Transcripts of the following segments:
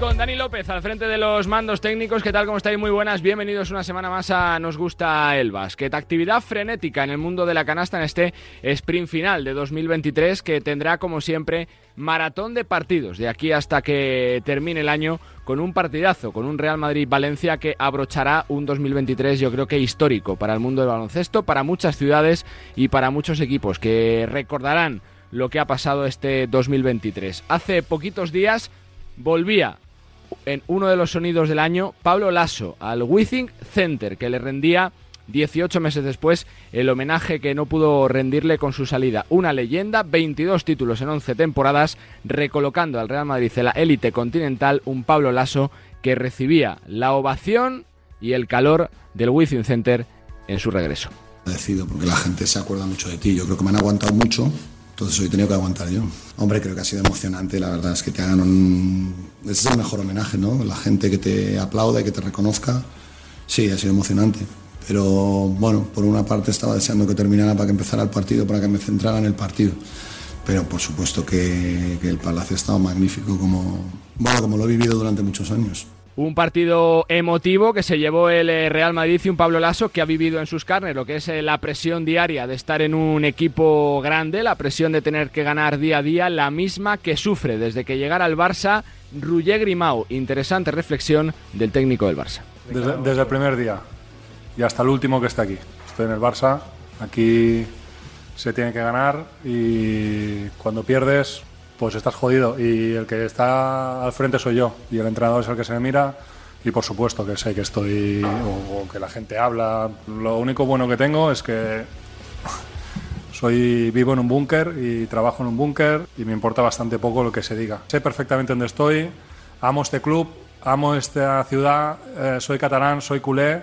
Con Dani López al frente de los mandos técnicos. ¿Qué tal? ¿Cómo estáis? Muy buenas. Bienvenidos una semana más a Nos Gusta el Básquet. Actividad frenética en el mundo de la canasta en este sprint final de 2023 que tendrá, como siempre, maratón de partidos de aquí hasta que termine el año con un partidazo, con un Real Madrid-Valencia que abrochará un 2023 yo creo que histórico para el mundo del baloncesto, para muchas ciudades y para muchos equipos que recordarán lo que ha pasado este 2023. Hace poquitos días volvía en uno de los sonidos del año Pablo Lasso al Withing Center, que le rendía 18 meses después el homenaje que no pudo rendirle con su salida. Una leyenda, 22 títulos en 11 temporadas, recolocando al Real Madrid en la élite continental, un Pablo Lasso que recibía la ovación y el calor del Withing Center en su regreso. Decido porque la gente se acuerda mucho de ti. Yo creo que me han aguantado mucho entonces hoy he tenido que aguantar yo. Hombre, creo que ha sido emocionante, la verdad es que te hagan un... Ese es el mejor homenaje, ¿no? La gente que te aplauda y que te reconozca. Sí, ha sido emocionante. Pero bueno, por una parte estaba deseando que terminara para que empezara el partido, para que me centrara en el partido. Pero por supuesto que, que el Palacio ha estado magnífico como, bueno, como lo he vivido durante muchos años. Un partido emotivo que se llevó el eh, Real Madrid y un Pablo Lasso que ha vivido en sus carnes lo que es eh, la presión diaria de estar en un equipo grande, la presión de tener que ganar día a día, la misma que sufre desde que llegara al Barça Ruller Grimau. Interesante reflexión del técnico del Barça. Desde, desde, el primer día y hasta el último que está aquí. Estoy en el Barça, aquí se tiene que ganar y cuando pierdes pues estás jodido. Y el que está al frente soy yo. Y el entrenador es el que se me mira. Y por supuesto que sé que estoy. O, que la gente habla. Lo único bueno que tengo es que. Soy vivo en un búnker y trabajo en un búnker y me importa bastante poco lo que se diga. Sé perfectamente dónde estoy, amo este club, amo esta ciudad, eh, soy catalán, soy culé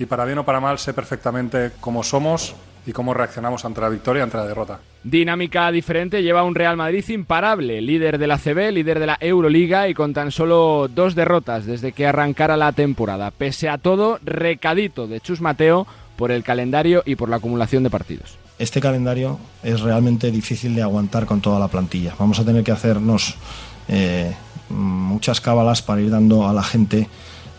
y para bien o para mal sé perfectamente cómo somos y cómo reaccionamos ante la victoria y ante la derrota. Dinámica diferente lleva un Real Madrid imparable, líder de la CB, líder de la Euroliga y con tan solo dos derrotas desde que arrancara la temporada. Pese a todo, recadito de Chus Mateo por el calendario y por la acumulación de partidos. Este calendario es realmente difícil de aguantar con toda la plantilla. Vamos a tener que hacernos eh, muchas cábalas para ir dando a la gente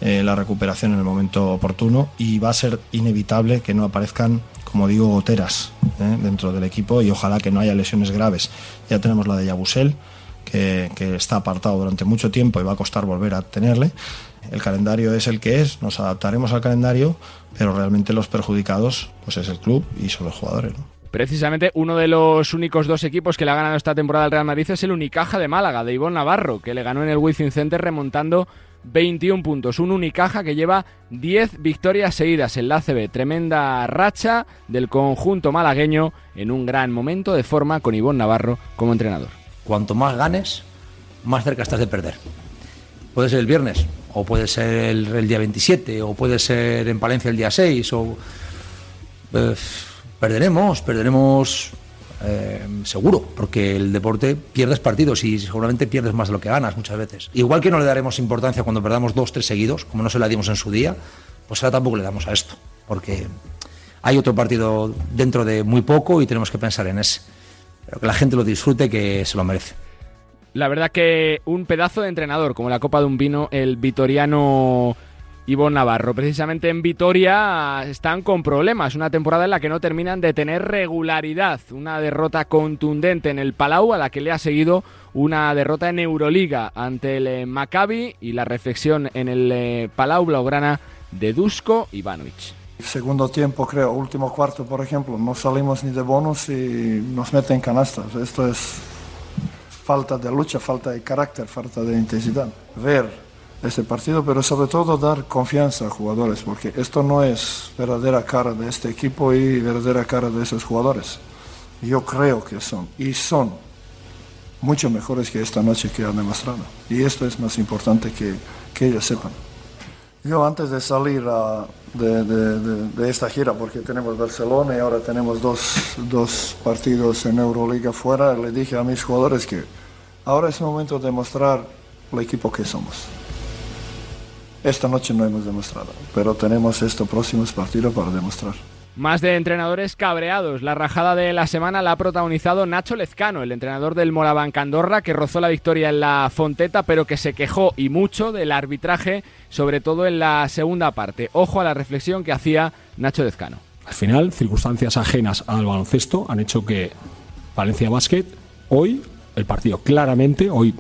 eh, la recuperación en el momento oportuno y va a ser inevitable que no aparezcan como digo, goteras ¿eh? dentro del equipo y ojalá que no haya lesiones graves. Ya tenemos la de Yabusel, que, está apartado durante mucho tiempo y va a costar volver a tenerle. El calendario es el que es, nos adaptaremos al calendario, pero realmente los perjudicados pues es el club y son los jugadores. Precisamente uno de los únicos dos equipos que le ha ganado esta temporada al Real Madrid es el Unicaja de Málaga, de Ivonne Navarro, que le ganó en el Wizzing Center remontando 21 puntos. Un Unicaja que lleva 10 victorias seguidas en la ACB. Tremenda racha del conjunto malagueño en un gran momento de forma con Ivón Navarro como entrenador. Cuanto más ganes, más cerca estás de perder. Puede ser el viernes, o puede ser el, día 27, o puede ser en Palencia el día 6, o... Pues, perderemos, perderemos eh, seguro, porque el deporte pierdes partidos y seguramente pierdes más de lo que ganas muchas veces. Igual que no le daremos importancia cuando perdamos dos, tres seguidos, como no se la dimos en su día, pues ahora tampoco le damos a esto, porque hay otro partido dentro de muy poco y tenemos que pensar en ese. Pero que la gente lo disfrute, que se lo merece. La verdad que un pedazo de entrenador, como la copa de un vino, el vitoriano Ivo Navarro. Precisamente en Vitoria están con problemas, una temporada en la que no terminan de tener regularidad, una derrota contundente en el Palau a la que le ha seguido una derrota en Euroliga ante el eh, Maccabi y la reflexión en el eh, Palau Blaugrana de Dusko Ivanovic. Segundo tiempo, creo, último cuarto, por ejemplo, no salimos ni de bonus y nos meten canastas. Esto es falta de lucha, falta de carácter, falta de intensidad. Ver este partido, pero sobre todo dar confianza a jugadores, porque esto no es verdadera cara de este equipo y verdadera cara de esos jugadores. Yo creo que son, y son mucho mejores que esta noche que han demostrado. Y esto es más importante que, que ellos sepan. Yo antes de salir de, esta gira, porque tenemos Barcelona y ahora tenemos dos, dos partidos en Euroliga fuera, le dije a mis jugadores que Ahora es momento de demostrar el equipo que somos. Esta noche no hemos demostrado, pero tenemos estos próximos partidos para demostrar. Más de entrenadores cabreados. La rajada de la semana la ha protagonizado Nacho Lezcano, el entrenador del Morabanca Andorra, que rozó la victoria en la Fonteta, pero que se quejó y mucho del arbitraje, sobre todo en la segunda parte. Ojo a la reflexión que hacía Nacho Lezcano. Al final, circunstancias ajenas al baloncesto han hecho que Valencia Basket, hoy, el partido claramente, hoy,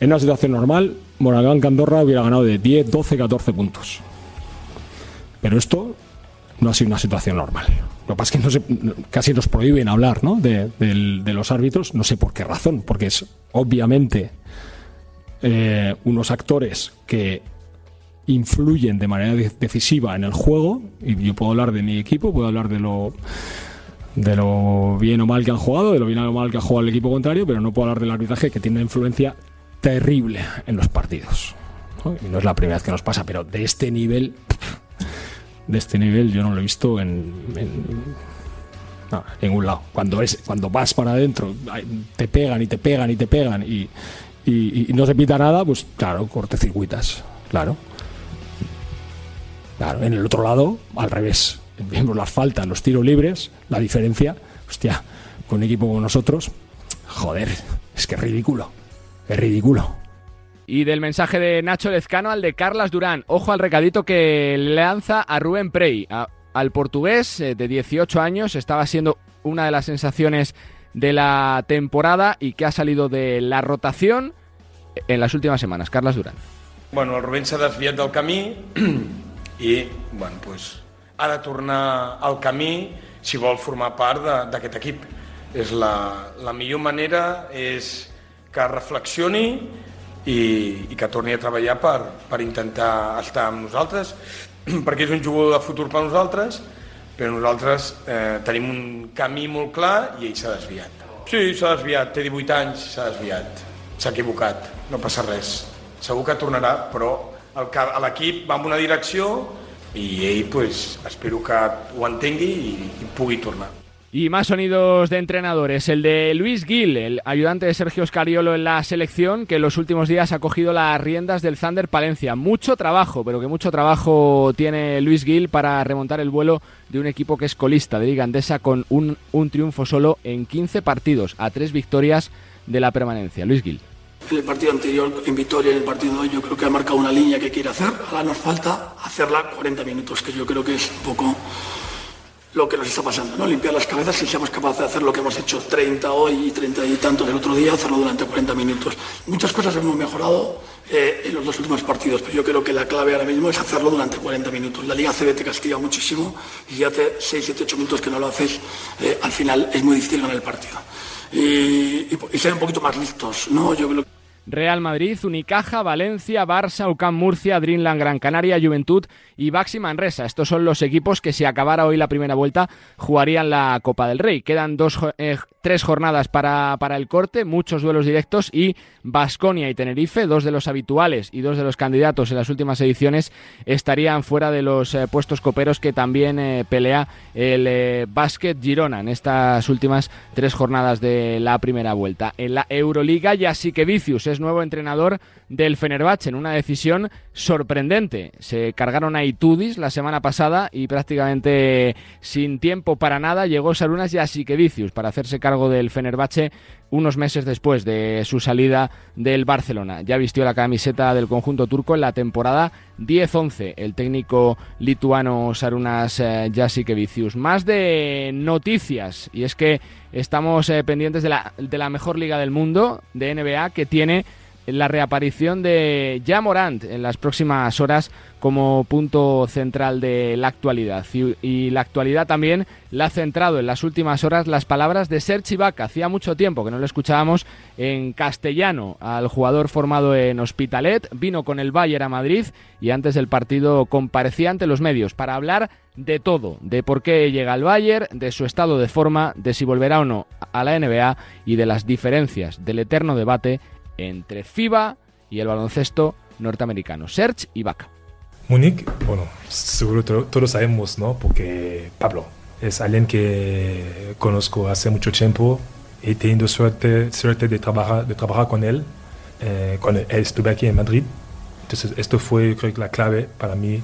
en una situación normal, Morabanca Andorra hubiera ganado de 10, 12, 14 puntos. Pero esto no ha sido una situación normal. Lo que pasa es que no se, casi nos prohíben hablar ¿no? de, los árbitros, no sé por qué razón, porque es obviamente eh, unos actores que influyen de manera decisiva en el juego, y yo puedo hablar de mi equipo, puedo hablar de lo de lo bien o mal que han jugado, de lo bien o mal que ha jugado el equipo contrario, pero no puedo hablar del arbitraje que tiene influencia terrible en los partidos. ¿no? Y no es la primera vez que nos pasa, pero de este nivel de este nivel yo no lo he visto en, en, ningún lado. Cuando, es, cuando vas para adentro, te pegan y te pegan y te pegan y no se pita nada, pues claro, cortecircuitas, claro. Claro, en el otro lado, al revés. Vemos las faltas, los tiros libres, la diferencia, hostia, con un equipo como nosotros, joder, es que es ridículo, es ridículo. Y del mensaje de Nacho Lezcano al de Carlas Durán. Ojo al recadito que le lanza a Rubén Prey. A, al portugués eh, de 18 años estaba siendo una de las sensaciones de la temporada y que ha salido de la rotación en las últimas semanas. Carlas Durán. Bueno, el Rubén s'ha desviat del camí i bueno, pues, ha de tornar al camí si vol formar part d'aquest equip. És la, la millor manera és que reflexioni i, i que torni a treballar per, per intentar estar amb nosaltres, perquè és un jugador de futur per nosaltres, però nosaltres eh, tenim un camí molt clar i ell s'ha desviat. Sí, s'ha desviat, té 18 anys, s'ha desviat, s'ha equivocat, no passa res. Segur que tornarà, però l'equip va en una direcció i ell, pues, espero que ho entengui i, i pugui tornar. Y más sonidos de entrenadores. El de Luis Gil, el ayudante de Sergio Scariolo en la selección, que en los últimos días ha cogido las riendas del Thunder Palencia. Mucho trabajo, pero que mucho trabajo tiene Luis Gil para remontar el vuelo de un equipo que es colista de Liga Andesa con un, un triunfo solo en 15 partidos, a tres victorias de la permanencia. Luis Gil. En el partido anterior, en Vitoria, en el partido de hoy, yo creo que ha marcado una línea que quiere hacer. Ahora nos falta hacerla 40 minutos, que yo creo que es un poco lo que nos está pasando, ¿no? Limpiar las cabezas y seamos capaces de hacer lo que hemos hecho 30 hoy y 30 y tantos el otro día, hacerlo durante 40 minutos. Muchas cosas hemos mejorado eh, en los dos últimos partidos, pero yo creo que la clave ahora mismo es hacerlo durante 40 minutos. La Liga CB te castiga muchísimo y hace 6, 7, 8 minutos que no lo haces, eh, al final es muy difícil ganar el partido. Y, y, y ser un poquito más listos, ¿no? Yo creo que Real Madrid, Unicaja, Valencia, Barça, UCAM Murcia, Dreamland Gran Canaria, Juventud y Baxi Manresa. Estos son los equipos que si acabara hoy la primera vuelta jugarían la Copa del Rey. Quedan dos, eh, tres jornadas para, para, el corte, muchos duelos directos y Basconia y Tenerife, dos de los habituales y dos de los candidatos en las últimas ediciones, estarían fuera de los eh, puestos coperos que también eh, pelea el eh, Básquet Girona en estas últimas tres jornadas de la primera vuelta. En la Euroliga ya sí que Vicius es nuevo entrenador del Fenerbahce en una decisión sorprendente. Se cargaron a Itudis la semana pasada y prácticamente sin tiempo para nada llegó Sarunas y para hacerse cargo del Fenerbahce unos meses después de su salida del Barcelona. Ya vistió la camiseta del conjunto turco en la temporada 10-11 el técnico lituano Sarunas eh, Jasikevicius. Más de noticias y es que estamos eh, pendientes de la, de la mejor liga del mundo de NBA que tiene la reaparición de Ja Morant en las próximas horas como punto central de la actualidad. Y, la actualidad también la ha centrado en las últimas horas las palabras de Serge Ibaka. Hacía mucho tiempo que no lo escuchábamos en castellano al jugador formado en Hospitalet. Vino con el Bayern a Madrid y antes del partido comparecía ante los medios para hablar de todo, de por qué llega al Bayern, de su estado de forma, de si volverá o no a la NBA y de las diferencias del eterno debate entre FIBA y el baloncesto norteamericano. Serge Ibaka. Múnich, bueno, seguro todos sabemos, ¿no? Porque Pablo es alguien que conozco hace mucho tiempo he tenido suerte, suerte de, trabajar, de trabajar con él eh, cuando estuve aquí en Madrid. Entonces, esto fue, creo que, la clave para mí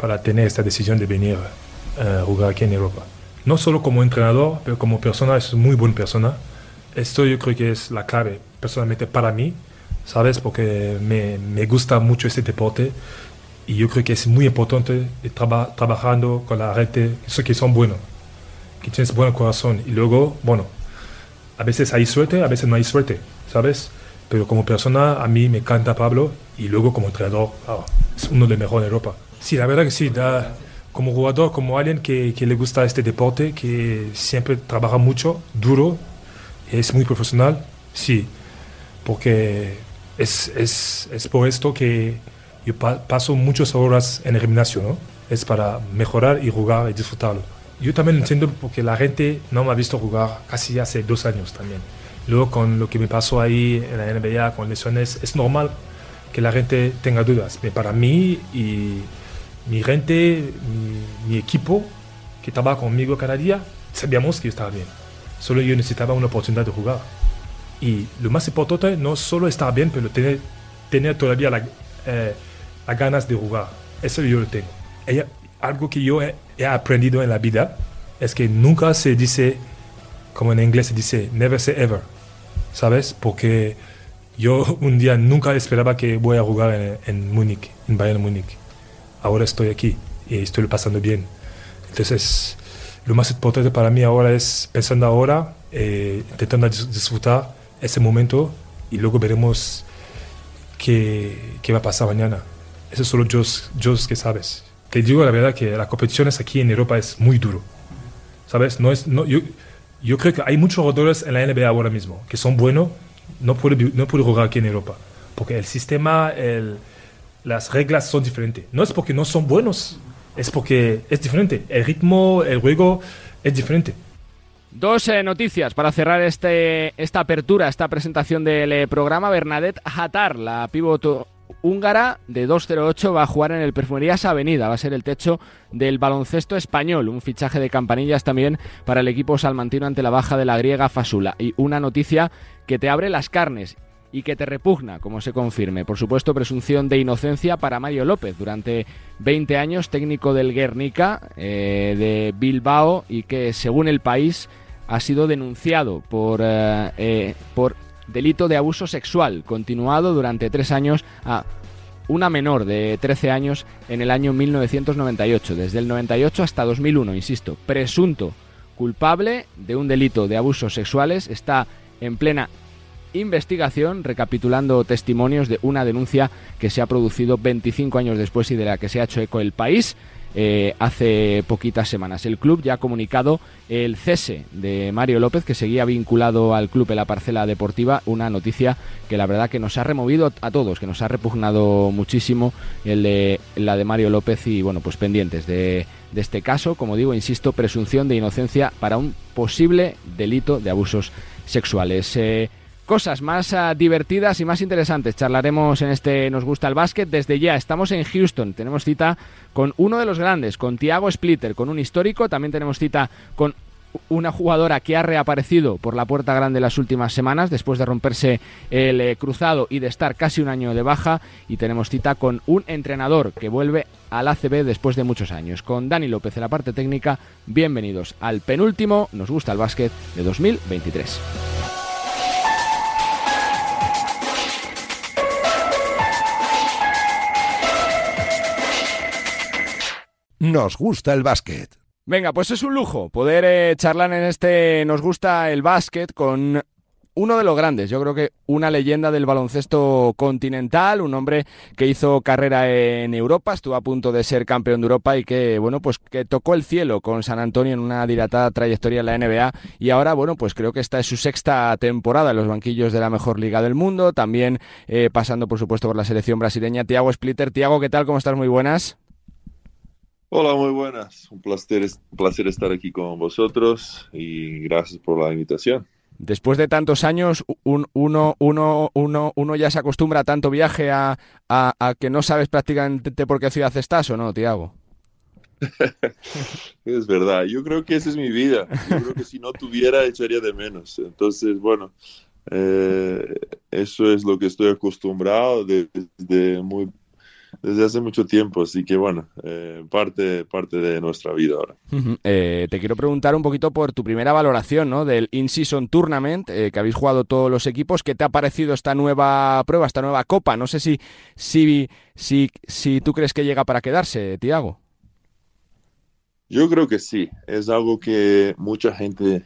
para tener esta decisión de venir a jugar aquí en Europa. No solo como entrenador, pero como persona, es muy buena persona. Esto yo creo que es la clave, personalmente para mí, ¿sabes? Porque me, me gusta mucho este deporte y yo creo que es muy importante trabajar trabajando con la gente, esos que son buenos, que tienes buen corazón. Y luego, bueno, a veces hay suerte, a veces no hay suerte, ¿sabes? Pero como persona, a mí me encanta Pablo y luego como entrenador, ah, es uno de los mejores de Europa. Sí, la verdad que sí, da, como jugador, como alguien que, que, le gusta este deporte, que siempre trabaja mucho, duro, es muy profesional, sí, porque es, es, es por esto que yo pa paso muchas horas en el gimnasio, ¿no? Es para mejorar y jugar y disfrutarlo. Yo también entiendo porque la gente no me ha visto jugar casi hace dos años también. Luego con lo que me pasó ahí en la NBA, con lesiones, es normal que la gente tenga dudas. Pero para mí y mi gente, mi, mi equipo que trabaja conmigo cada día, sabíamos que estaba bien. Solo yo necesitaba una oportunidad de jugar. Y lo más importante no solo estar bien, pero tener, tener todavía la, eh, las ganas de jugar. Eso yo lo tengo. Algo que yo he, he, aprendido en la vida es que nunca se dice, como en inglés se dice, never say ever. ¿Sabes? Porque yo un día nunca esperaba que voy a jugar en, en Múnich, en Bayern Múnich. Ahora estoy aquí y estoy pasando bien. Entonces, lo más importante para mí ahora es pensando ahora, eh, intentando disfrutar ese momento y luego veremos qué, qué va a pasar mañana. Eso solo yo, yo que sabes. Te digo la verdad que la competición aquí en Europa es muy duro. ¿Sabes? No es, no, yo, yo creo que hay muchos jugadores en la NBA ahora mismo que son buenos, no pueden no puede jugar aquí en Europa. Porque el sistema, el, las reglas son diferentes. No es porque no son buenos, es porque es diferente. El ritmo, el juego es diferente. Dos eh, noticias para cerrar este, esta apertura, esta presentación del eh, programa. Bernadette Hatar, la pivoto húngara de 2.08 va a jugar en el Perfumerías Avenida, va a ser el techo del baloncesto español, un fichaje de campanillas también para el equipo salmantino ante la baja de la griega Fasula y una noticia que te abre las carnes y que te repugna, como se confirme. Por supuesto, presunción de inocencia para Mario López, durante 20 años técnico del Guernica eh, de Bilbao y que, según el país, ha sido denunciado por, eh, eh, por delito de abuso sexual, continuado durante tres años a una menor de 13 años en el año 1998, desde el 98 hasta 2001, insisto, presunto culpable de un delito de abusos sexuales, está en plena investigación, recapitulando testimonios de una denuncia que se ha producido 25 años después y de la que se ha hecho eco el país. Eh, hace poquitas semanas. El club ya ha comunicado el cese de Mario López, que seguía vinculado al club en la parcela deportiva, una noticia que la verdad que nos ha removido a todos, que nos ha repugnado muchísimo el de, la de Mario López y bueno, pues pendientes de, de este caso, como digo, insisto, presunción de inocencia para un posible delito de abusos sexuales. Eh, cosas más uh, divertidas y más interesantes. Charlaremos en este Nos gusta el básquet desde ya. Estamos en Houston. Tenemos cita con uno de los grandes, con Tiago Splitter, con un histórico. También tenemos cita con una jugadora que ha reaparecido por la puerta grande las últimas semanas después de romperse el eh, cruzado y de estar casi un año de baja y tenemos cita con un entrenador que vuelve al ACB después de muchos años con Dani López en la parte técnica bienvenidos al penúltimo nos gusta el básquet de 2023 Nos gusta el básquet. Venga, pues es un lujo poder eh, charlar en este Nos gusta el básquet con uno de los grandes, yo creo que una leyenda del baloncesto continental, un hombre que hizo carrera en Europa, estuvo a punto de ser campeón de Europa y que, bueno, pues que tocó el cielo con San Antonio en una dilatada trayectoria en la NBA y ahora, bueno, pues creo que esta es su sexta temporada en los banquillos de la mejor liga del mundo, también eh, pasando, por supuesto, por la selección brasileña. Tiago Splitter, Tiago, ¿qué tal? ¿Cómo estás? Muy buenas. Hola, muy buenas. Un placer, un placer estar aquí con vosotros y gracias por la invitación. Después de tantos años, un, uno, uno, uno, uno ya se acostumbra a tanto viaje a, a, a, que no sabes prácticamente por qué ciudad estás o no, Tiago. es verdad, yo creo que esa es mi vida. Yo creo que si no tuviera, echaría de menos. Entonces, bueno, eh, eso es lo que estoy acostumbrado desde, muy, desde hace mucho tiempo, así que bueno, eh, parte, parte de nuestra vida ahora. Eh, te quiero preguntar un poquito por tu primera valoración ¿no? del In-Season Tournament, que habéis jugado todos los equipos. ¿Qué te ha parecido esta nueva prueba, esta nueva copa? No sé si, si, si, si tú crees que llega para quedarse, Tiago. Yo creo que sí, es algo que mucha gente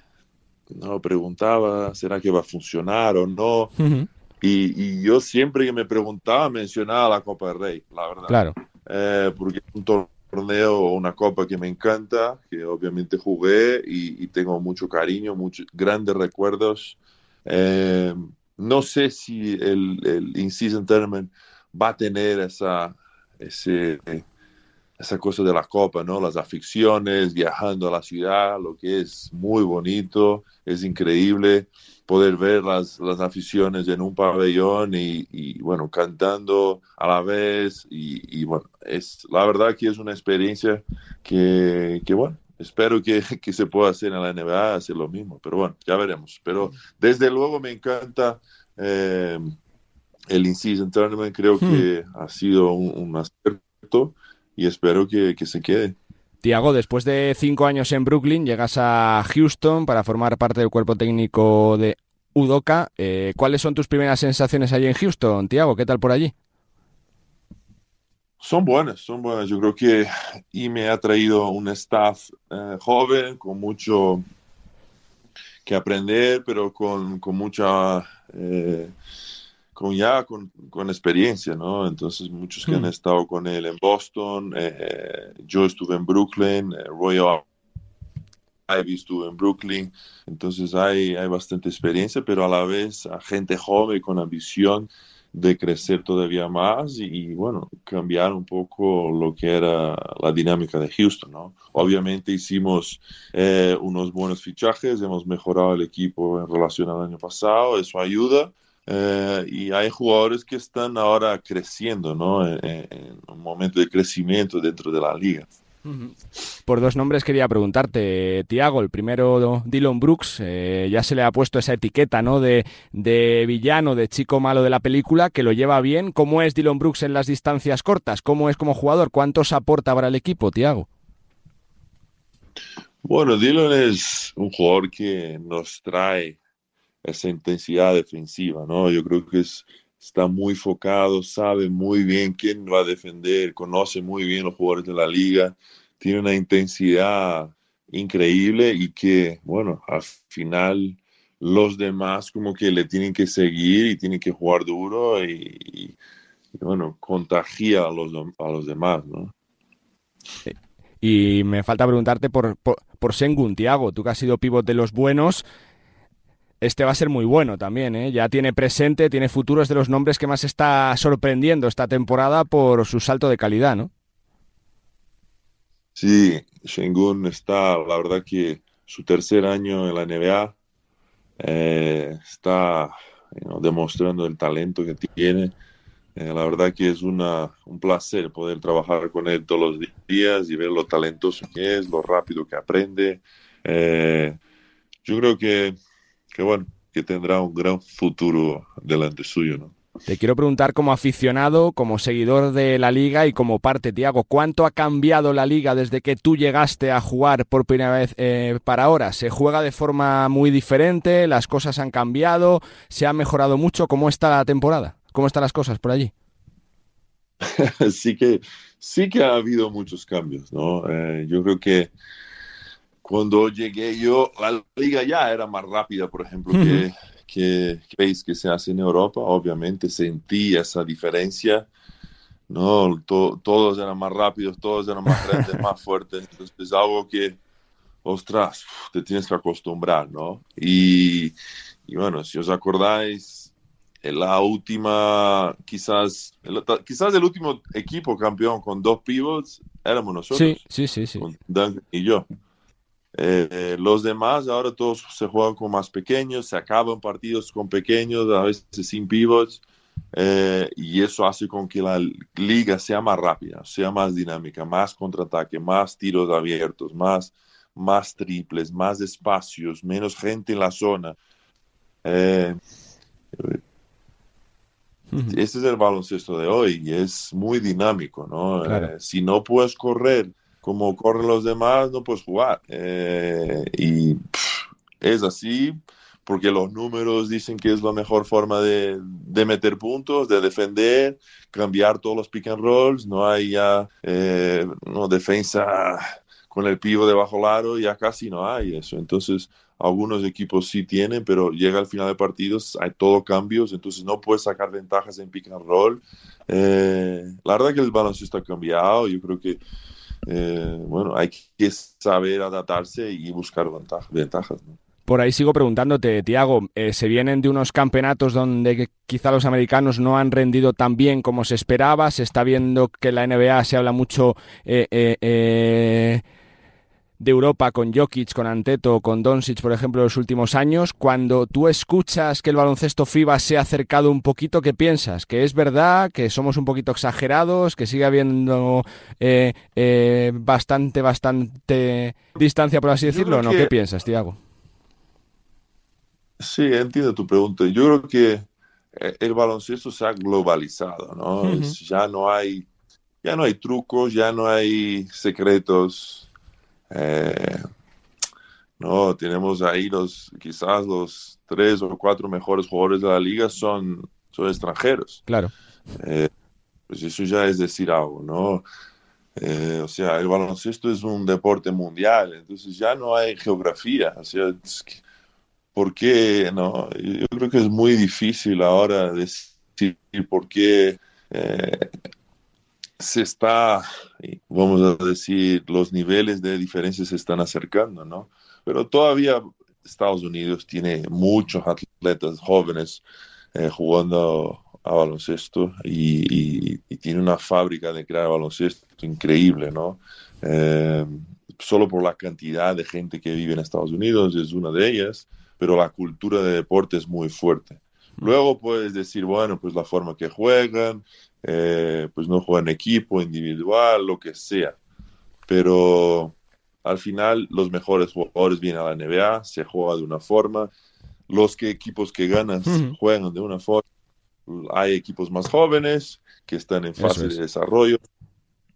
no preguntaba, ¿será que va a funcionar o no? Y, yo siempre que me preguntaba mencionaba la Copa del Rey, la verdad. Claro. Eh, porque es un torneo o una copa que me encanta, que obviamente jugué y, tengo mucho cariño, muchos grandes recuerdos. Eh, no sé si el, el In-Season Tournament va a tener esa, ese, esa cosa de la copa, ¿no? Las aficiones, viajando a la ciudad, lo que es muy bonito, es increíble poder ver las, las aficiones en un pabellón y, bueno, cantando a la vez y, bueno, es la verdad que es una experiencia que, que bueno, espero que, que, se pueda hacer en la NBA, hacer lo mismo, pero bueno, ya veremos. Pero desde luego me encanta eh, el In-Season Tournament, creo que ha sido un, un acierto y espero que, se quede. Tiago, después de cinco años en Brooklyn, llegas a Houston para formar parte del cuerpo técnico de Udoca. Eh, ¿Cuáles son tus primeras sensaciones allí en Houston, Tiago? ¿Qué tal por allí? Son buenas, son buenas. Yo creo que y me ha traído un staff eh, joven con mucho que aprender, pero con, con mucha eh, con ya con, con, experiencia, ¿no? Entonces muchos que han hmm. estado con él en Boston, eh, yo estuve en Brooklyn, eh, Royal Ivy estuvo en Brooklyn, entonces hay, hay bastante experiencia, pero a la vez a gente joven con ambición de crecer todavía más y, bueno, cambiar un poco lo que era la dinámica de Houston, ¿no? Obviamente hicimos eh, unos buenos fichajes, hemos mejorado el equipo en relación al año pasado, eso ayuda, eh, y hay jugadores que están ahora creciendo, ¿no? En, un momento de crecimiento dentro de la liga. Por dos nombres quería preguntarte, Tiago. El primero, Dylan Brooks, eh, ya se le ha puesto esa etiqueta, ¿no? De, de, villano, de chico malo de la película, que lo lleva bien. ¿Cómo es Dylan Brooks en las distancias cortas? ¿Cómo es como jugador? ¿Cuántos aporta para el equipo, Tiago? Bueno, Dylan es un jugador que nos trae esa intensidad defensiva, ¿no? Yo creo que es, está muy focado, sabe muy bien quién va a defender, conoce muy bien los jugadores de la liga, tiene una intensidad increíble y que, bueno, al final los demás como que le tienen que seguir y tienen que jugar duro y, bueno, contagia a los, a los demás, ¿no? Y me falta preguntarte por, por, por Sengun, Tiago, tú que has sido pívot de los buenos, este va a ser muy bueno también, ¿eh? Ya tiene presente, tiene futuro, es de los nombres que más está sorprendiendo esta temporada por su salto de calidad, ¿no? Sí, Shengun está, la verdad que su tercer año en la NBA eh, está demostrando el talento que tiene. Eh, la verdad que es una, un placer poder trabajar con él todos los días y ver lo talentoso que es, lo rápido que aprende. Eh, yo creo que que bueno, que tendrá un gran futuro delante suyo, ¿no? Te quiero preguntar como aficionado, como seguidor de la liga y como parte, Tiago, ¿cuánto ha cambiado la liga desde que tú llegaste a jugar por primera vez eh, para ahora? ¿Se juega de forma muy diferente? ¿Las cosas han cambiado? ¿Se ha mejorado mucho? ¿Cómo está la temporada? ¿Cómo están las cosas por allí? sí que sí que ha habido muchos cambios, ¿no? Eh, yo creo que cuando llegué yo, la liga ya era más rápida, por ejemplo, que, que, veis que se hace en Europa. Obviamente sentí esa diferencia, ¿no? todos eran más rápidos, todos eran más grandes, más fuertes. Entonces es algo que, ostras, te tienes que acostumbrar, ¿no? Y, y bueno, si os acordáis, en la última, quizás, quizás el último equipo campeón con dos pivots éramos nosotros. Sí, sí, sí. sí. Con Duncan y yo. Eh, los demás ahora todos se juegan con más pequeños, se acaban partidos con pequeños, a veces sin pivots. eh, y eso hace con que la liga sea más rápida, sea más dinámica, más contraataque, más tiros abiertos, más, más triples, más espacios, menos gente en la zona. Eh, ese es el baloncesto de hoy y es muy dinámico, ¿no? Eh, si no puedes correr como corren los demás, no puedes jugar. Eh, y es así porque los números dicen que es la mejor forma de, de, meter puntos, de defender, cambiar todos los pick and rolls, no hay ya eh, no, defensa con el pivo debajo del aro, ya casi no hay eso. Entonces, algunos equipos sí tienen, pero llega al final de partidos, hay todo cambios, entonces no puedes sacar ventajas en pick and roll. Eh, la verdad que el baloncesto ha cambiado, yo creo que eh, bueno, hay que saber adaptarse y buscar ventajas. Por ahí sigo preguntándote, Tiago, eh, se vienen de unos campeonatos donde quizá los americanos no han rendido tan bien como se esperaba, se está viendo que la NBA se habla mucho eh, de Europa con Jokic, con Anteto, con Doncic, por ejemplo, en los últimos años, cuando tú escuchas que el baloncesto FIBA se ha acercado un poquito, ¿qué piensas? ¿Que es verdad? ¿Que somos un poquito exagerados? ¿Que sigue habiendo eh, eh, bastante, bastante distancia, por así decirlo? ¿no? ¿Qué piensas, Tiago? Sí, entiendo tu pregunta. Yo creo que eh, el baloncesto se ha globalizado, ¿no? Ya no hay, ya no hay trucos, ya no hay secretos eh, no, tenemos ahí los, quizás los tres o cuatro mejores jugadores de la liga son, son extranjeros. Claro. Eh, pues eso ya es decir algo, ¿no? Eh, o sea, el baloncesto es un deporte mundial, entonces ya no hay geografía. O sea, ¿por qué? No, yo creo que es muy difícil ahora decir por qué se está, vamos a decir, los niveles de diferencia se están acercando, ¿no? Pero todavía Estados Unidos tiene muchos atletas jóvenes eh, jugando a baloncesto y, tiene una fábrica de crear baloncesto increíble, ¿no? Eh, solo por la cantidad de gente que vive en Estados Unidos es una de ellas, pero la cultura de deporte es muy fuerte. Luego puedes decir, bueno, pues la forma que juegan, eh, pues no juegan equipo, individual, lo que sea. Pero al final los mejores jugadores vienen a la NBA, se juega de una forma, los que equipos que ganan juegan de una forma, hay equipos más jóvenes que están en fase de desarrollo.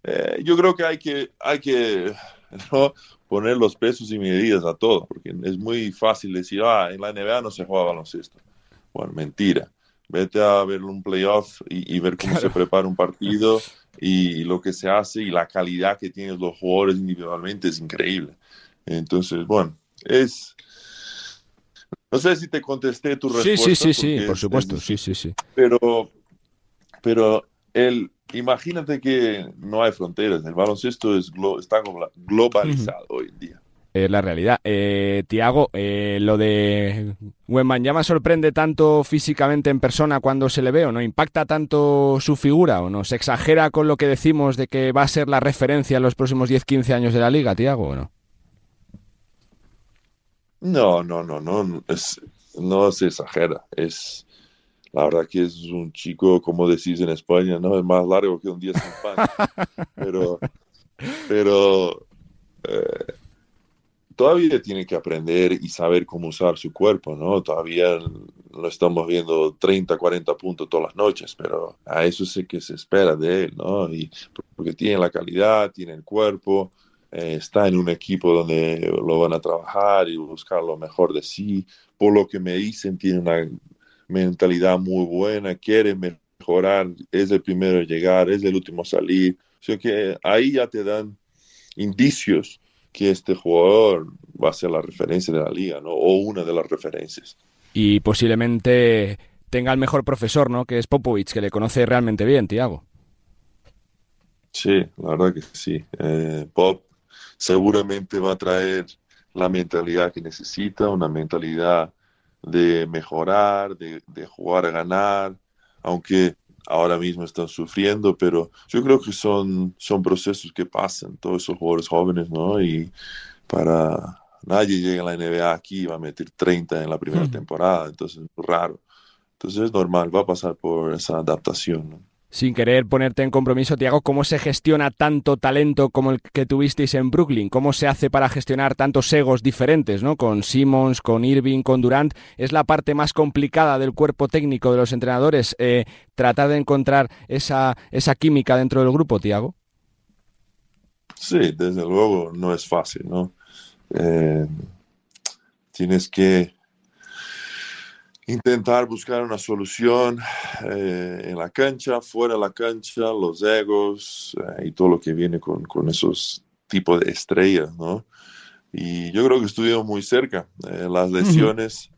Eh, yo creo que hay que, hay que poner los pesos y medidas a todo, porque es muy fácil decir, ah, en la NBA no se juega baloncesto. Bueno, mentira. Vete a ver un playoff y, ver cómo se prepara un partido y lo que se hace y la calidad que tienen los jugadores individualmente es increíble. Entonces, bueno, es... No sé si te contesté tu respuesta. Sí, sí, sí, sí, por supuesto, sí, sí, sí. Pero, pero el, imagínate que no hay fronteras, el baloncesto es está globalizado hoy en día la realidad. Eh, Tiago, eh, lo de ya me sorprende tanto físicamente en persona cuando se le ve o no impacta tanto su figura o no se exagera con lo que decimos de que va a ser la referencia en los próximos 10-15 años de la liga, Tiago, o no? No, no, no, no, es, no se exagera. Es la verdad que es un chico, como decís en España, no es más largo que un día sin pan. pero, pero eh, todavía tiene que aprender y saber cómo usar su cuerpo, ¿no? Todavía no estamos viendo 30, 40 puntos todas las noches, pero a eso sé que se espera de él, ¿no? Y porque tiene la calidad, tiene el cuerpo, eh, está en un equipo donde lo van a trabajar y buscar lo mejor de sí. Por lo que me dicen, tiene una mentalidad muy buena, quiere mejorar, es el primero en llegar, es el último a salir. O sea que ahí ya te dan indicios que este jugador va a ser la referencia de la liga, ¿no? O una de las referencias. Y posiblemente tenga el mejor profesor, ¿no? Que es Popovich, que le conoce realmente bien, Tiago. Sí, la verdad que sí. Eh, Pop seguramente va a traer la mentalidad que necesita, una mentalidad de mejorar, de, de jugar a ganar, aunque ahora mismo están sufriendo, pero yo creo que son, son procesos que pasan, todos esos jugadores jóvenes, ¿no? Y para nadie llega a la NBA aquí y va a meter 30 en la primera temporada, entonces es raro. Entonces es normal, va a pasar por esa adaptación. ¿no? Sin querer ponerte en compromiso, Tiago, ¿cómo se gestiona tanto talento como el que tuvisteis en Brooklyn? ¿Cómo se hace para gestionar tantos egos diferentes, ¿no? Con Simmons, con Irving, con Durant. ¿Es la parte más complicada del cuerpo técnico de los entrenadores eh, tratar de encontrar esa, esa química dentro del grupo, Tiago? Sí, desde luego no es fácil, ¿no? Eh, tienes que intentar buscar una solución eh, en la cancha, fuera de la cancha, los egos eh, y todo lo que viene con, con, esos tipos de estrellas, ¿no? Y yo creo que estuvimos muy cerca. Eh, las lesiones,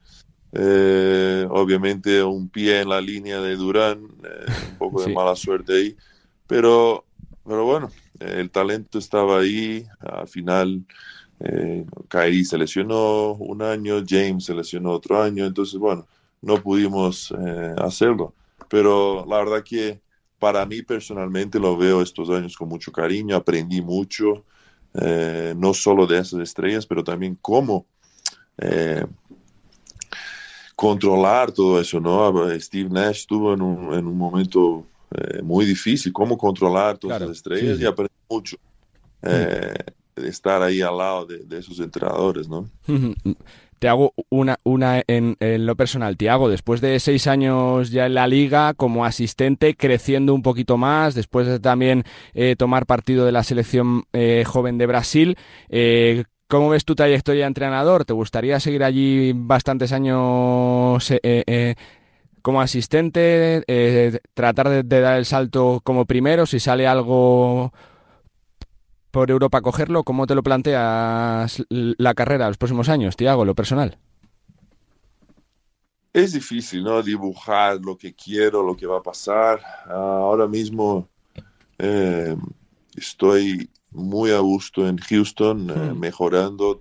obviamente un pie en la línea de Durán, un poco de mala suerte ahí, pero, pero bueno, el talento estaba ahí, al final... Eh, Kyrie se lesionó un año, James se lesionó otro año, entonces bueno, no pudimos eh, hacerlo. Pero la verdad que para mí personalmente lo veo estos años con mucho cariño, aprendí mucho, eh, no solo de esas estrellas, pero también cómo eh, controlar todo eso, ¿no? Steve Nash estuvo en un, en un momento muy difícil, cómo controlar todas las estrellas y aprendí mucho. de estar ahí al lado de, de esos entrenadores, ¿no? Te hago una, una en, lo personal. Tiago, después de seis años ya en la liga como asistente, creciendo un poquito más, después de también eh, tomar partido de la selección eh, joven de Brasil, eh, ¿cómo ves tu trayectoria de entrenador? ¿Te gustaría seguir allí bastantes años como asistente, tratar de, dar el salto como primero, si sale algo por Europa cogerlo, ¿cómo te lo planteas la carrera los próximos años, Tiago, lo personal? Es difícil, ¿no? Dibujar lo que quiero, lo que va a pasar. ahora mismo eh, estoy muy a gusto en Houston, eh, hmm. mejorando,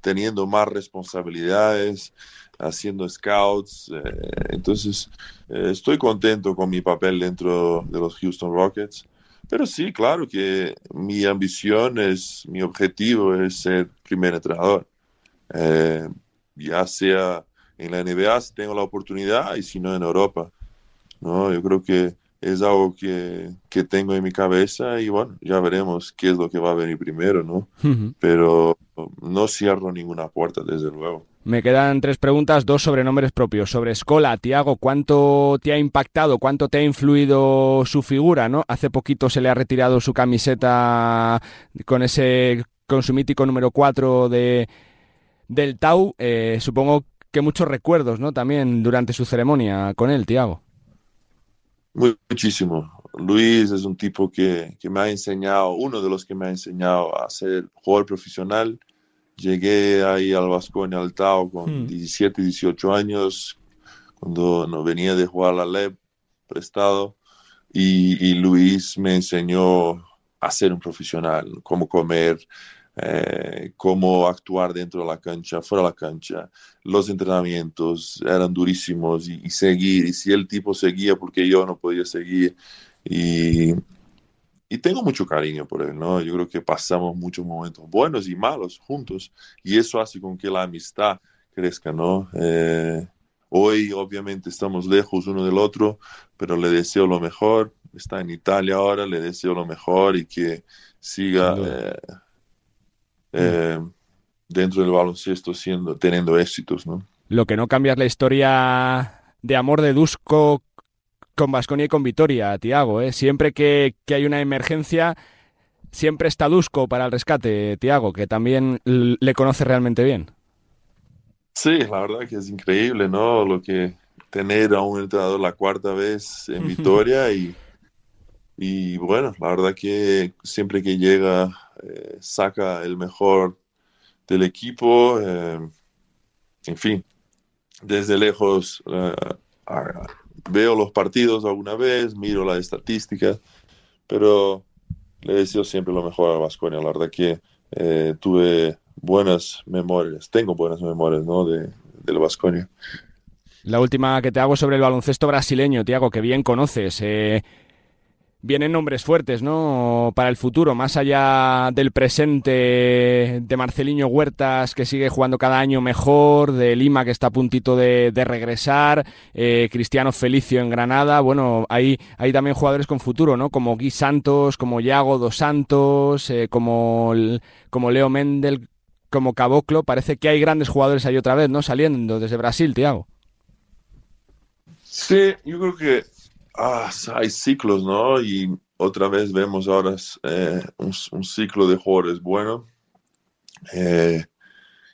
teniendo más responsabilidades, haciendo scouts. Eh, entonces, estoy contento con mi papel dentro de los Houston Rockets. Pero sí, claro que mi ambición es, mi objetivo es ser primer entrenador. Eh, ya sea en la NBA si tengo la oportunidad y si no en Europa. ¿no? Yo creo que es algo que, que, tengo en mi cabeza y bueno, ya veremos qué es lo que va a venir primero, ¿no? Pero no cierro ninguna puerta, desde luego. Me quedan tres preguntas, dos sobre nombres propios. Sobre Escola, Tiago, ¿cuánto te ha impactado, cuánto te ha influido su figura? ¿no? Hace poquito se le ha retirado su camiseta con ese con su mítico número 4 de, del Tau. Eh, supongo que muchos recuerdos ¿no? también durante su ceremonia con él, Tiago. Muchísimo. Luis es un tipo que, que me ha enseñado, uno de los que me ha enseñado a ser jugador profesional Llegué ahí al Vasconia al Tao con 17, hmm. 18 años, cuando no venía de jugar la LEP prestado, y, Luis me enseñó a ser un profesional, cómo comer, eh, cómo actuar dentro de la cancha, fuera de la cancha. Los entrenamientos eran durísimos y, y, seguir, y si el tipo seguía porque yo no podía seguir. Y, y tengo mucho cariño por él, ¿no? Yo creo que pasamos muchos momentos buenos y malos juntos y eso hace con que la amistad crezca, ¿no? Eh, hoy obviamente estamos lejos uno del otro, pero le deseo lo mejor. Está en Italia ahora, le deseo lo mejor y que siga eh, eh, dentro del baloncesto siendo, teniendo éxitos, ¿no? Lo que no cambia es la historia de amor de Dusko con Vasconia y con Vitoria, Tiago. ¿eh? Siempre que, hay una emergencia, siempre está Dusko para el rescate, Tiago, que también le conoce realmente bien. Sí, la verdad que es increíble, ¿no? Lo que tener a un entrenador la cuarta vez en Vitoria y, y bueno, la verdad que siempre que llega eh, saca el mejor del equipo. Eh, en fin, desde lejos eh, veo los partidos alguna vez, miro las estadísticas, pero le deseo siempre lo mejor a Vasconia. La verdad que tuve buenas memorias, tengo buenas memorias ¿no? de, del Vasconia. La última que te hago sobre el baloncesto brasileño, Tiago, que bien conoces. Eh, vienen nombres fuertes, ¿no? Para el futuro, más allá del presente de Marceliño Huertas, que sigue jugando cada año mejor, de Lima, que está a puntito de, regresar, eh, Cristiano Felicio en Granada. Bueno, hay, hay también jugadores con futuro, ¿no? Como Gui Santos, como Yago Dos Santos, eh, como, como Leo Mendel, como Caboclo. Parece que hay grandes jugadores ahí otra vez, ¿no? Saliendo desde Brasil, Tiago. Sí, yo creo que ah, hay ciclos, ¿no? Y otra vez vemos ahora eh, un, ciclo de jugadores bueno. Eh,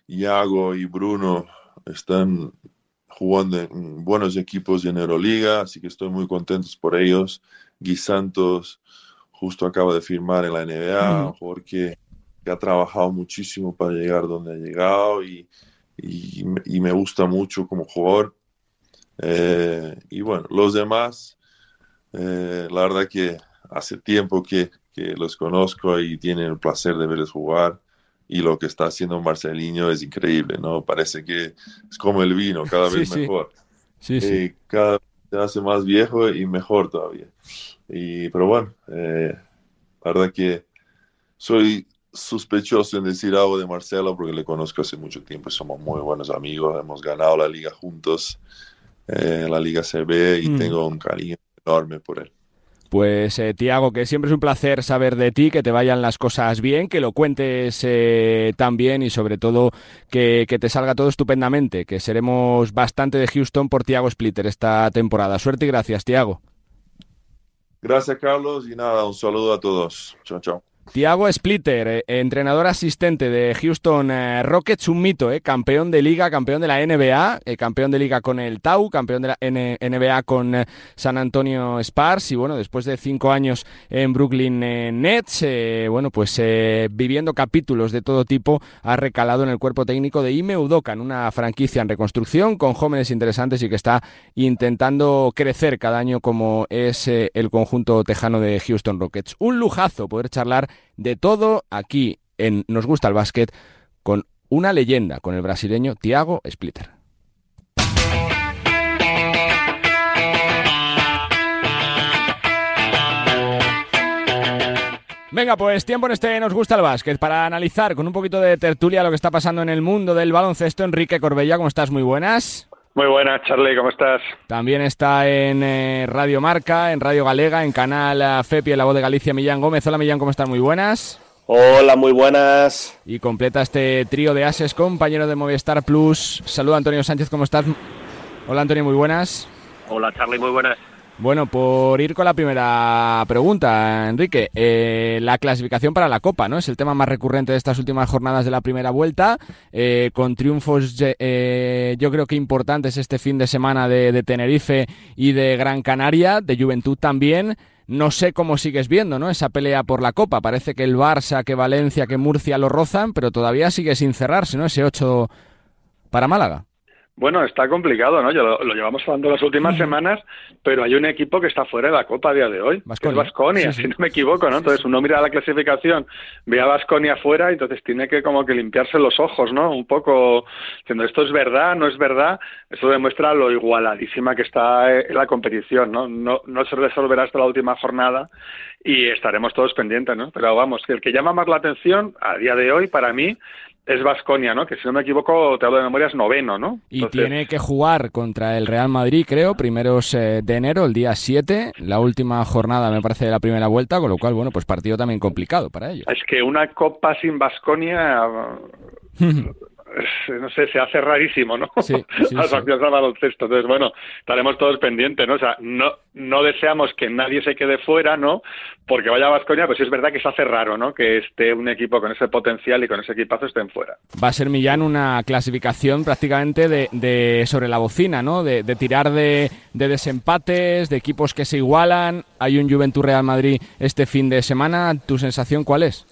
Iago y Bruno están jugando en buenos equipos de Euroliga, así que estoy muy contento por ellos. Gui Santos justo acaba de firmar en la NBA, porque ha trabajado muchísimo para llegar donde ha llegado y, y, me gusta mucho como jugador. Eh, y bueno, los demás eh, la verdad que hace tiempo que, que, los conozco y tienen el placer de verles jugar y lo que está haciendo Marcelinho es increíble, ¿no? Parece que es como el vino, cada vez mejor. Sí, sí. Eh, cada vez se hace más viejo y mejor todavía. Y, pero bueno, eh, la verdad que soy sospechoso en decir algo de Marcelo porque le conozco hace mucho tiempo y somos muy buenos amigos, hemos ganado la liga juntos, la liga CB y mm. tengo un cariño enorme por él. Pues eh, Tiago, que siempre es un placer saber de ti, que te vayan las cosas bien, que lo cuentes eh, tan bien y sobre todo que, te salga todo estupendamente, que seremos bastante de Houston por Tiago Splitter esta temporada. Suerte y gracias, Tiago. Gracias, Carlos, y nada, un saludo a todos. Chao, chao. Tiago Splitter, eh, entrenador asistente de Houston eh, Rockets, un mito, eh, campeón de liga, campeón de la NBA, campeón de liga con el Tau, campeón de la NBA con San Antonio Spurs y bueno, después de cinco años en Brooklyn Nets, bueno, pues viviendo capítulos de todo tipo, ha recalado en el cuerpo técnico de Ime Udokan, una franquicia en reconstrucción con jóvenes interesantes y que está intentando crecer cada año como es el conjunto tejano de Houston Rockets. Un lujazo poder charlar de todo aquí en Nos gusta el básquet con una leyenda, con el brasileño Thiago Splitter. Venga, pues tiempo en este Nos gusta el básquet para analizar con un poquito de tertulia lo que está pasando en el mundo del baloncesto. Enrique Corbella, ¿cómo estás? Muy buenas. Muy buenas, Charlie, ¿cómo estás? También está en eh, Radio Marca, en Radio Galega, en Canal eh, FEPI, en La Voz de Galicia, Millán Gómez. Hola, Millán, ¿cómo estás? Muy buenas. Hola, muy buenas. Y completa este trío de ases, compañero de Movistar Plus. Saluda, Antonio Sánchez, ¿cómo estás? Hola, Antonio, muy buenas. Hola, Charlie, muy buenas. Bueno, por ir con la primera pregunta, Enrique, eh, la clasificación para la Copa, ¿no? Es el tema más recurrente de estas últimas jornadas de la primera vuelta, eh, con triunfos eh, yo creo que importantes este fin de semana de, Tenerife y de Gran Canaria, de Juventud también. No sé cómo sigues viendo, ¿no? Esa pelea por la Copa. Parece que el Barça, que Valencia, que Murcia lo rozan, pero todavía sigue sin cerrarse, ¿no? Ese 8 para Málaga. Bueno, está complicado, ¿no? Lo, lo llevamos hablando las últimas semanas, pero hay un equipo que está fuera de la Copa a día de hoy, que es Vasconia, si no me equivoco, ¿no? Entonces uno mira la clasificación, ve a Vasconia fuera y entonces tiene que como que limpiarse los ojos, ¿no? Un poco diciendo esto es verdad, no es verdad. Eso demuestra lo igualadísima que está eh, la competición, ¿no? No, no se resolverá hasta la última jornada y estaremos todos pendientes, ¿no? Pero vamos, el que llama más la atención a día de hoy para mí es Vasconia, ¿no? Que si no me equivoco, te hablo de memoria, es noveno, ¿no? Y tiene que jugar contra el Real Madrid, creo, primeros eh, de enero, el día 7, la última jornada, me parece, de la primera vuelta, con lo cual, bueno, pues partido también complicado para ellos. Es que una copa sin Vasconia no sé, se hace rarísimo, ¿no? Sí, sí, Las baloncesto. Entonces, bueno, estaremos todos pendientes, ¿no? O sea, no, no deseamos que nadie se quede fuera, ¿no? Porque vaya a Vasconia, pues es verdad que se hace raro, ¿no? Que esté un equipo con ese potencial y con ese equipazo estén fuera. Va a ser Millán una clasificación prácticamente de, de sobre la bocina, ¿no? De, de tirar de, de desempates, de equipos que se igualan. Hay un Juventud Real Madrid este fin de semana. ¿Tu sensación cuál es?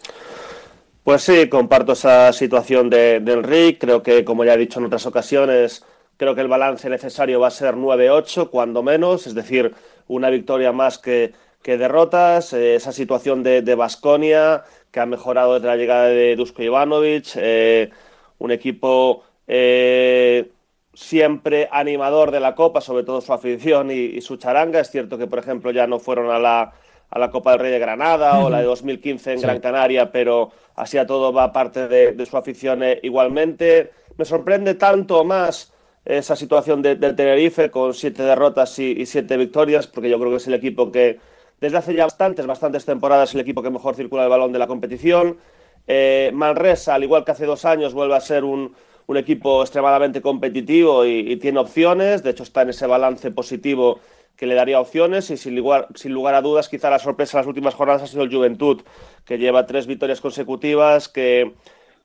Pues sí, comparto esa situación de, Enrique. Creo que, como ya he dicho en otras ocasiones, creo que el balance necesario va a ser 9-8, cuando menos, es decir, una victoria más que, derrotas. Eh, esa situación de Basconia, que ha mejorado desde la llegada de Dusko Ivanovic, eh, un equipo eh, siempre animador de la Copa, sobre todo su afición y, su charanga. Es cierto que, por ejemplo, ya no fueron a la, a la Copa del Rey de Granada o la de 2015 en Gran Canaria, pero así a todo va parte de, su afición eh, igualmente. Me sorprende tanto más esa situación del Tenerife con siete derrotas y, siete victorias, porque yo creo que es el equipo que desde hace ya bastantes, bastantes temporadas el equipo que mejor circula el balón de la competición. Eh, Manresa, al igual que hace dos años, vuelve a ser un, equipo extremadamente competitivo y, tiene opciones. De hecho, está en ese balance positivo que le daría opciones y sin lugar, sin lugar a dudas quizá la sorpresa en las últimas jornadas ha sido el Juventud, que lleva tres victorias consecutivas, que,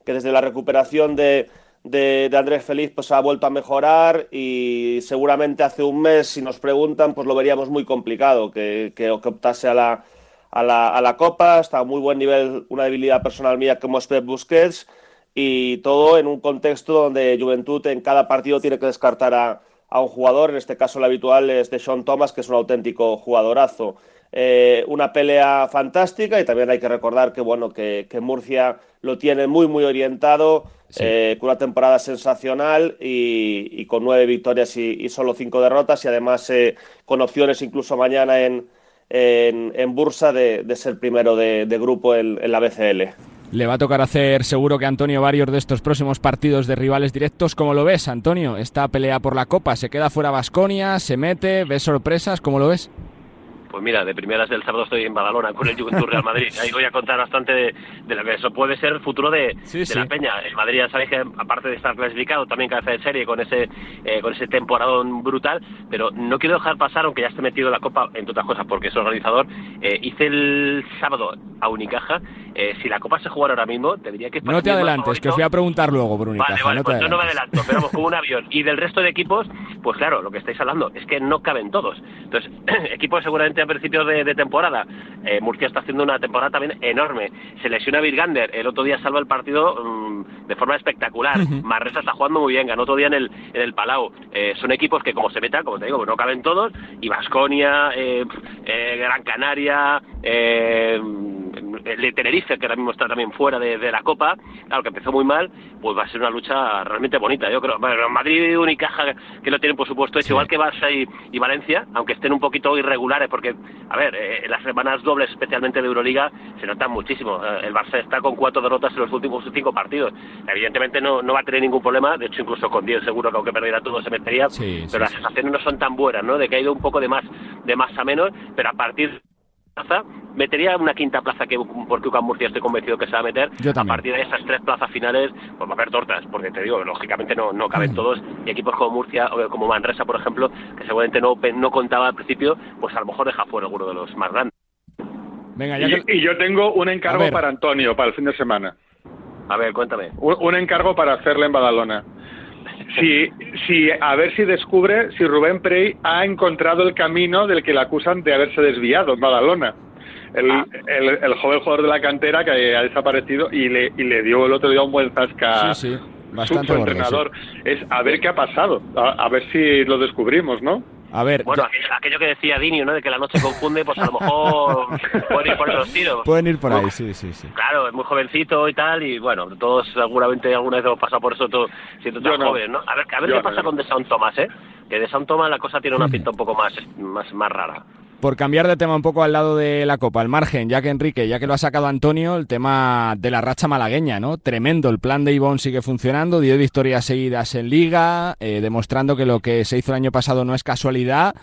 desde la recuperación de, de, Andrés Feliz pues ha vuelto a mejorar y seguramente hace un mes, si nos preguntan, pues lo veríamos muy complicado que, que, optase a la, a, la, a la Copa, está a muy buen nivel, una debilidad personal mía como es Pep Busquets y todo en un contexto donde Juventud en cada partido tiene que descartar a, a un jugador, en este caso el habitual es de Sean Thomas, que es un auténtico jugadorazo. Eh, una pelea fantástica y también hay que recordar que bueno que, Murcia lo tiene muy muy orientado eh, con una temporada sensacional y, con nueve victorias y, solo cinco derrotas y además eh, con opciones incluso mañana en, en, Bursa de, ser primero de, grupo en la BCL. Le va a tocar hacer seguro que Antonio varios de estos próximos partidos de rivales directos. ¿Cómo lo ves, Antonio? Esta pelea por la Copa, ¿se queda fuera Basconia? ¿Se mete? ¿Ves sorpresas? ¿Cómo lo ves? Pues mira, de primeras del sábado estoy en Badalona con el Juventud Real Madrid. Ahí voy a contar bastante de, lo que eso puede ser el futuro de, la Peña. El Madrid ya sabéis que aparte de estar clasificado también cabeza de serie con ese eh, con ese temporadón brutal, pero no quiero dejar pasar, aunque ya esté metido la Copa, entre otras cosas, porque es organizador, eh, hice el sábado a Unicaja. Eh, si la Copa se jugara ahora mismo, te diría que... No te adelantes, que os voy a preguntar luego por Unicaja. Vale, vale, pues yo no me adelanto, pero vamos, como un avión. Y del resto de equipos, pues claro, lo que estáis hablando es que no caben todos. Entonces, equipos seguramente a principios de temporada. Eh, Murcia está haciendo una temporada también enorme. Se lesiona Virgander, el otro día salva el partido mm, de forma espectacular. Marresa está jugando muy bien, ganó otro día en el, en el Palau. Eh, son equipos que, como se metan, como te digo, pues no caben todos. Y Vasconia, eh, Gran Canaria, de Tenerife, que ahora mismo está también fuera de, la Copa, claro que empezó muy mal, pues va a ser una lucha realmente bonita. Yo creo, bueno, Madrid y Unicaja, que lo tienen por supuesto hecho, igual que Barça y, Valencia, aunque estén un poquito irregulares, porque, a ver, eh, en las semanas dobles, especialmente de Euroliga, se notan muchísimo. Eh, el Barça está con cuatro derrotas en los últimos cinco partidos. Evidentemente no, no va a tener ningún problema, de hecho incluso con 10 seguro que aunque perdiera todo se metería, pero las sensaciones no son tan buenas, ¿no? De que ha ido un poco de más, de más a menos, pero a partir metería una quinta plaza que por UCAM Murcia estoy convencido que se va a meter. a partir de esas tres plazas finales, pues va a haber tortas, porque te digo, lógicamente no, no caben mm. todos. Y equipos como Murcia o como Manresa, por ejemplo, que seguramente no, no contaba al principio, pues a lo mejor deja fuera alguno de los más grandes. Venga, y, yo tengo un encargo para Antonio para el fin de semana. A ver, cuéntame. Un, encargo para hacerle en Badalona. Si, si, a ver si descubre si Rubén Prey ha encontrado el camino del que le acusan de haberse desviado en Badalona. El, ah. el, joven jugador de la cantera que ha desaparecido y le, y le dio el otro día un buen zasca sí, sí. Bastante su entrenador. Es a ver qué ha pasado, a, ver si lo descubrimos, ¿no? A ver, bueno, aquello que decía Dinio, ¿no? De que la noche confunde, pues a lo mejor pueden ir por esos tiros. Pueden ir por ahí, sí, sí, sí. Claro, es muy jovencito y tal, y bueno, todos seguramente alguna vez hemos pasado por eso, todo, siendo tan jóvenes, ¿no? A ver, a ver qué pasa con De Sound Thomas, ¿eh? Que De Sound Thomas la cosa tiene una pinta un poco más, más, más rara. Por cambiar de tema un poco al lado de la Copa, al margen, ya que Enrique, ya que lo ha sacado Antonio, el tema de la racha malagueña, ¿no? Tremendo, el plan de Ivón sigue funcionando, dio victorias seguidas en Liga, eh, demostrando que lo que se hizo el año pasado no es casualidad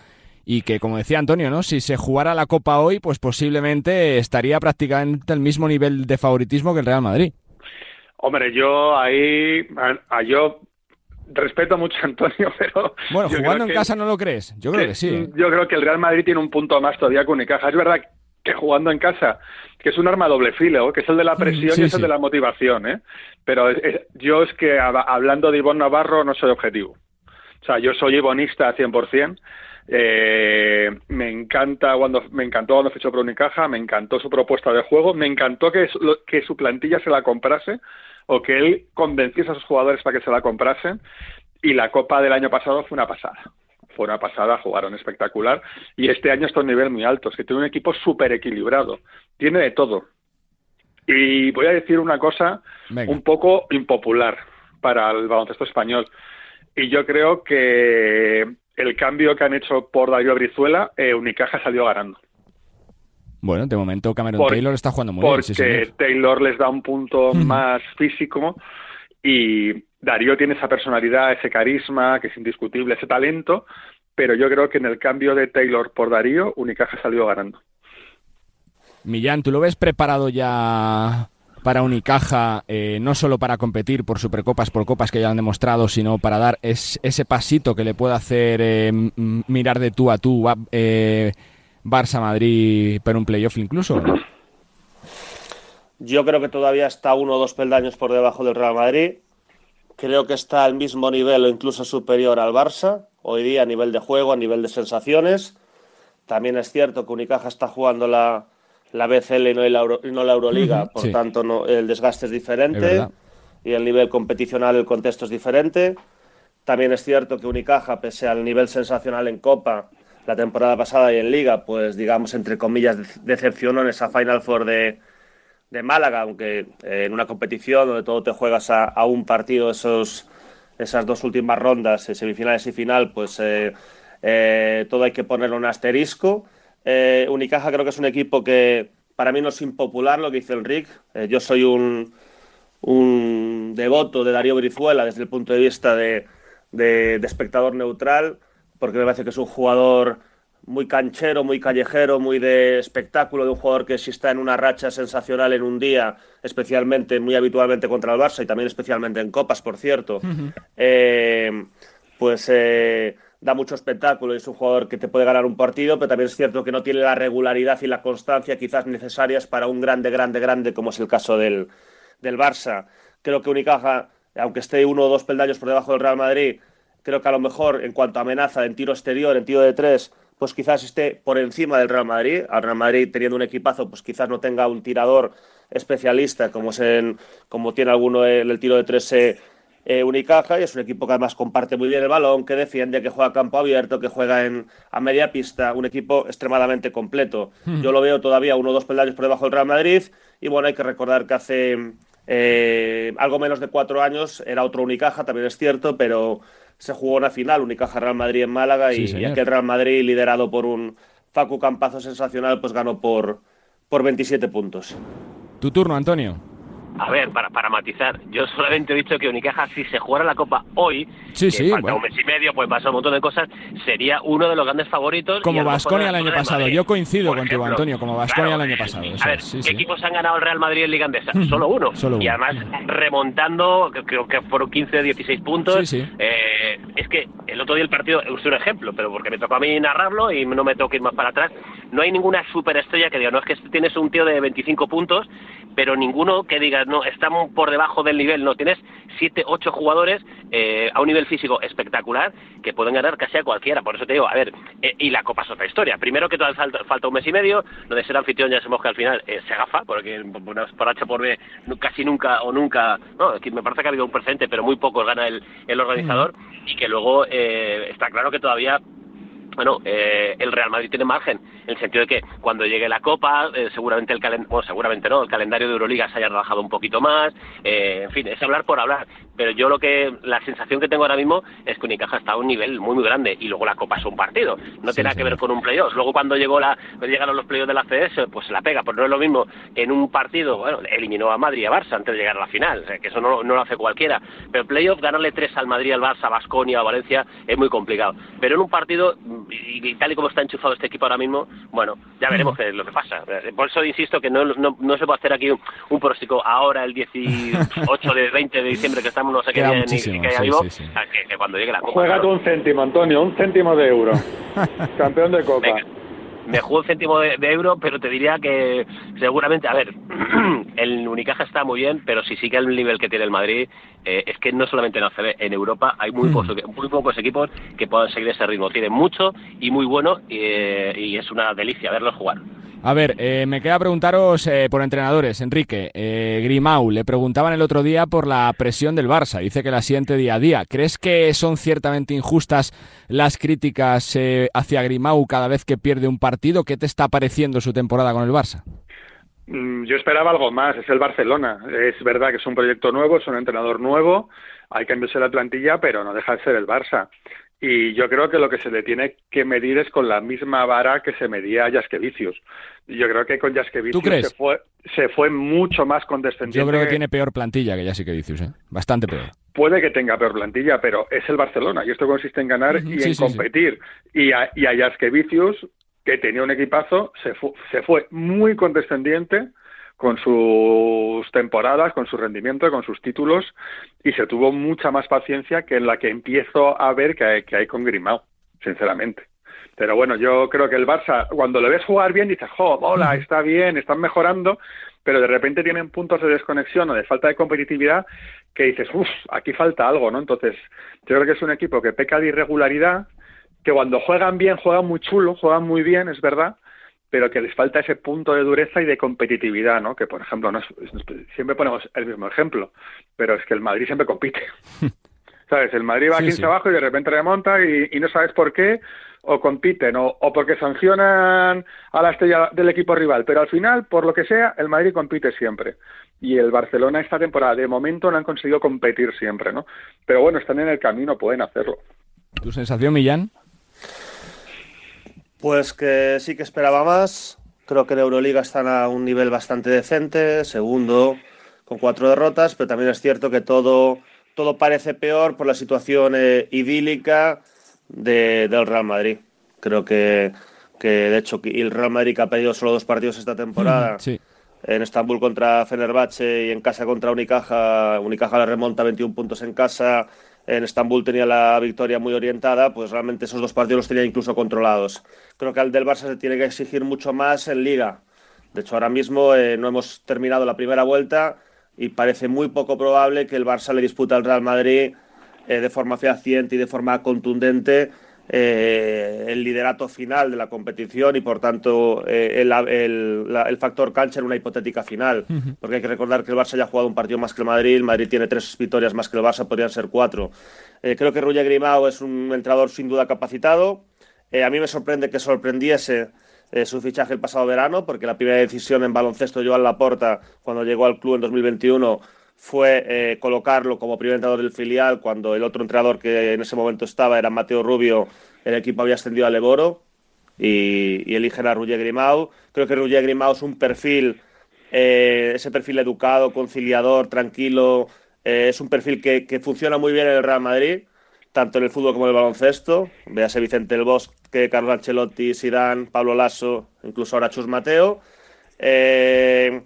y que, como decía Antonio, ¿no? Si se jugara la Copa hoy, pues posiblemente estaría prácticamente al mismo nivel de favoritismo que el Real Madrid. Hombre, yo ahí, yo respeto mucho a Antonio, pero... Bueno, jugando en casa no lo crees. Yo creo que, sí. ¿eh? Yo creo que el Real Madrid tiene un punto más todavía con Unicaja. Es verdad que jugando en casa, que es un arma doble filo, que es el de la mm, presión y es el de la motivación, ¿eh? Pero yo es que hablando de Ivonne Navarro no soy objetivo. O sea, yo soy ivonista 100%. Eh, me encanta cuando me encantó cuando fichó por Unicaja, me encantó su propuesta de juego, me encantó que, que su plantilla se la comprase o que él convenciese a sus jugadores para que se la comprasen y la Copa del año pasado fue una pasada. Fue una pasada, jugaron espectacular y este año está a un nivel muy alto, es que tiene un equipo súper equilibrado, tiene de todo. Y voy a decir una cosa un poco impopular para el baloncesto español. Y yo creo que el cambio que han hecho por Darío Brizuela, eh, Unicaja salió ganando. Bueno, de momento Cameron Taylor está jugando muy bien. Porque Taylor les da un punto más físico y Darío tiene esa personalidad, ese carisma, que es indiscutible, ese talento, pero yo creo que en el cambio de Taylor por Darío, Unicaja salió ganando. Millán, ¿tú lo ves preparado ya para Unicaja, eh, no solo para competir por Supercopas, por Copas que ya han demostrado, sino para dar ese pasito que le puede hacer eh, mirar de tú a tú eh, Barça-Madrid para un playoff incluso? Yo creo que todavía está uno o dos peldaños por debajo del Real Madrid. Creo que está al mismo nivel o incluso superior al Barça, hoy día a nivel de juego, a nivel de sensaciones. También es cierto que Unicaja está jugando la, la BCL y no la, no la Euroliga, por tanto no, el desgaste es diferente y el nivel competicional, el contexto es diferente. También es cierto que Unicaja, pese al nivel sensacional en Copa la temporada pasada y en Liga, pues digamos, entre comillas, decepcionó en esa Final Four de, de Málaga, aunque eh, en una competición donde todo te juegas a, a un partido, esos, esas dos últimas rondas, eh, semifinales y final, pues eh, todo hay que ponerlo un asterisco. Eh, Unicaja creo que es un equipo que para mí no es impopular lo que dice Enrique. Eh, yo soy un, un, devoto de Darío Brizuela desde el punto de vista de, de, espectador neutral, porque me parece que es un jugador muy canchero, muy callejero, muy de espectáculo, de un jugador que si está en una racha sensacional en un día, especialmente, muy habitualmente contra el Barça y también especialmente en Copas, por cierto, eh, pues da mucho espectáculo y es un jugador que te puede ganar un partido, pero también es cierto que no tiene la regularidad y la constancia quizás necesarias para un grande, grande, grande, como es el caso del, del Barça. Creo que Unicaja, aunque esté uno o dos peldaños por debajo del Real Madrid, creo que a lo mejor en cuanto a amenaza en tiro exterior, en tiro de tres, pues quizás esté por encima del Real Madrid. Al Real Madrid teniendo un equipazo, pues quizás no tenga un tirador especialista como, es como tiene alguno en el tiro de tres. Eh, eh, Unicaja y es un equipo que además comparte muy bien el balón, que defiende, que juega a campo abierto, que juega en, a media pista, un equipo extremadamente completo. Hmm. Yo lo veo todavía uno o dos peldaños por debajo del Real Madrid y bueno, hay que recordar que hace eh, algo menos de cuatro años era otro Unicaja, también es cierto, pero se jugó una final, Unicaja-Real Madrid en Málaga y, y, aquel Real Madrid liderado por un Facu Campazo sensacional, pues ganó por, por 27 puntos. Tu turno, Antonio. A ver, para, para matizar, yo solamente he dicho que Unicaja, si se jugara la Copa hoy, sí, sí, falta un mes y medio, pues pasa un montón de cosas, sería uno de los grandes favoritos. Como Vasconia el año pasado. Yo coincido contigo, Antonio, como Vasconia el año pasado. a ver, ¿qué equipos han ganado el Real Madrid en Liga Andesa? Solo uno. Solo y además remontando, creo que fueron 15 16 puntos. Eh, es que el otro día el partido, es un ejemplo, pero porque me tocó a mí narrarlo y no me tengo que ir más para atrás, no hay ninguna superestrella que diga, no es que tienes un tío de 25 puntos, pero ninguno que diga, no, estamos por debajo del nivel, no, tienes 7, 8 jugadores eh, a un nivel físico espectacular que pueden ganar casi a cualquiera, por eso te digo, a ver, eh, y la Copa es otra historia, primero que todavía falta, falta, un mes y medio, lo de ser anfitrión ya sabemos que al final eh, se agafa, porque por H por B casi nunca o nunca, no, me parece que ha habido un presente, pero muy pocos gana el, el organizador, y que luego está claro que todavía bueno, eh, el Real Madrid tiene margen, en el sentido de que cuando llegue la Copa, eh, seguramente el calendario, bueno, seguramente no, el calendario de Euroliga se haya relajado un poquito más, eh, en fin, es hablar por hablar, pero yo lo que, la sensación que tengo ahora mismo es que Unicaja está a un nivel muy muy grande y luego la Copa es un partido, no tiene nada que ver con un playoff, luego cuando llegó la, llegaron los playoffs de la CS, pues se la pega, pues no es lo mismo en un partido, bueno, eliminó a Madrid y a Barça antes de llegar a la final, o sea, que eso no, no lo hace cualquiera, pero playoff, ganarle tres al Madrid, al Barça, a Basconia, a Valencia, es muy complicado, pero en un partido y, tal y como está enchufado este equipo ahora mismo, bueno, ya veremos qué es lo que pasa. Por eso insisto que no, no, no se puede hacer aquí un, un pronóstico ahora, el 18 de 20 de diciembre, que estamos no sé qué día, ni, que haya vivo, Que, cuando llegue la Copa. Juega tú un céntimo, Antonio, un céntimo de euro. Campeón de Copa me jugó un céntimo de, euro, pero te diría que seguramente, a ver, el Unicaja está muy bien, pero si sigue el nivel que tiene el Madrid, eh, es que no solamente en ACB, en Europa hay muy, pocos, muy pocos equipos que puedan seguir ese ritmo. Tiene mucho y muy bueno eh, y es una delicia verlos jugar. A ver, eh, me queda preguntaros eh, por entrenadores. Enrique, eh, Grimau, le preguntaban el otro día por la presión del Barça. Dice que la siente día a día. ¿Crees que son ciertamente injustas las críticas hacia Grimau cada vez que pierde un partido? ¿Qué te está pareciendo su temporada con el Barça? Mm, yo esperaba algo más, es el Barcelona. Es verdad que es un proyecto nuevo, es un entrenador nuevo, hay cambios en la plantilla, pero no deja de ser el Barça. y yo creo que lo que se le tiene que medir es con la misma vara que se medía a Jaskevicius. Yo creo que con Jaskevicius se fue, se fue mucho más condescendiente. Yo creo que tiene peor plantilla que Jaskevicius, ¿eh? bastante peor. Puede que tenga peor plantilla, pero es el Barcelona y esto consiste en ganar y en competir. Y a, y a que tenía un equipazo, se, se fue muy condescendiente con sus temporadas, con su rendimiento, con sus títulos, y se tuvo mucha más paciencia que en la que empiezo a ver que hay, que hay con Grimao, sinceramente. Pero bueno, yo creo que el Barça, cuando le ves jugar bien, dices, jo, hola, está bien, están mejorando, pero de repente tienen puntos de desconexión o de falta de competitividad que dices, uff, aquí falta algo, ¿no? Entonces, yo creo que es un equipo que peca de irregularidad, que cuando juegan bien, juegan muy chulo, juegan muy bien, es verdad, pero que les falta ese punto de dureza y de competitividad, ¿no? Que, por ejemplo, no siempre ponemos el mismo ejemplo, pero es que el Madrid siempre compite. ¿Sabes? El Madrid va aquí 15 abajo y de repente remonta y, no sabes por qué, o compiten, o, o, porque sancionan a la estrella del equipo rival, pero al final, por lo que sea, el Madrid compite siempre. Y el Barcelona esta temporada, de momento, no han conseguido competir siempre, ¿no? Pero bueno, están en el camino, pueden hacerlo. ¿Tu sensación, Millán? Pues que sí que esperaba más. Creo que en Euroliga están a un nivel bastante decente, segundo con cuatro derrotas, pero también es cierto que todo, todo parece peor por la situación eh, idílica del Real Madrid. Creo que, que, de hecho el Real Madrid que ha perdido solo dos partidos esta temporada. En Estambul contra Fenerbahce y en casa contra Unicaja. Unicaja la remonta 21 puntos en casa en Estambul tenía la victoria muy orientada, pues realmente esos dos partidos los tenía incluso controlados. Creo que al del Barça se tiene que exigir mucho más en liga. De hecho, ahora mismo eh, no hemos terminado la primera vuelta y parece muy poco probable que el Barça le dispute al Real Madrid eh, de forma fehaciente y de forma contundente eh, el liderato final de la competición y por tanto eh, el, factor cancha en una hipotética final. Porque hay que recordar que el Barça ya ha jugado un partido más que el Madrid, el Madrid tiene tres victorias más que el Barça, podrían ser cuatro. Eh, creo que Ruya Grimao es un entrenador sin duda capacitado. a mí me sorprende que sorprendiese su fichaje el pasado verano, porque la primera decisión en baloncesto, Joan Laporta, cuando llegó al club en 2021, fue eh, colocarlo como primer entrenador del filial cuando el otro entrenador que en ese momento estaba era Mateo Rubio, el equipo había ascendido a Leboro y, y eligen a Roger Grimau. Creo que Roger Grimau es un perfil, eh, ese perfil educado, conciliador, tranquilo, eh, es un perfil que, que, funciona muy bien en el Real Madrid, tanto en el fútbol como en el baloncesto. Véase Vicente El Bosque, Carlos Ancelotti, Sidán, Pablo Lasso, incluso ahora Chus Mateo. Eh,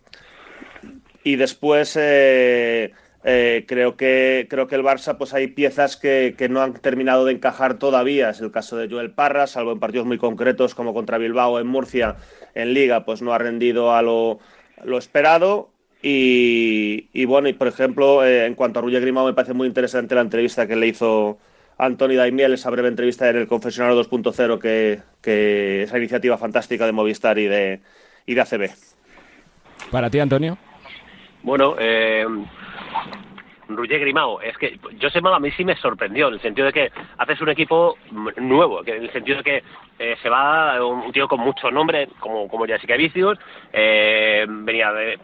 y después eh, eh, creo, que, creo que el Barça pues hay piezas que, que, no han terminado de encajar todavía. Es el caso de Joel Parra, salvo en partidos muy concretos como contra Bilbao en Murcia en Liga, pues no ha rendido a lo, lo esperado. Y, y, bueno, y por ejemplo, eh, en cuanto a Ruye Grimao, me parece muy interesante la entrevista que le hizo Anthony Daimiel, esa breve entrevista en el Confesionario 2.0, que, que esa iniciativa fantástica de Movistar y de, y de ACB. Para ti, Antonio. Bueno, eh, Roger Grimao, es que yo sé a mí sí me sorprendió, en el sentido de que haces un equipo nuevo, que en el sentido de que eh, se va un, tío con mucho nombre, como, como Jessica Vicius, eh, venía de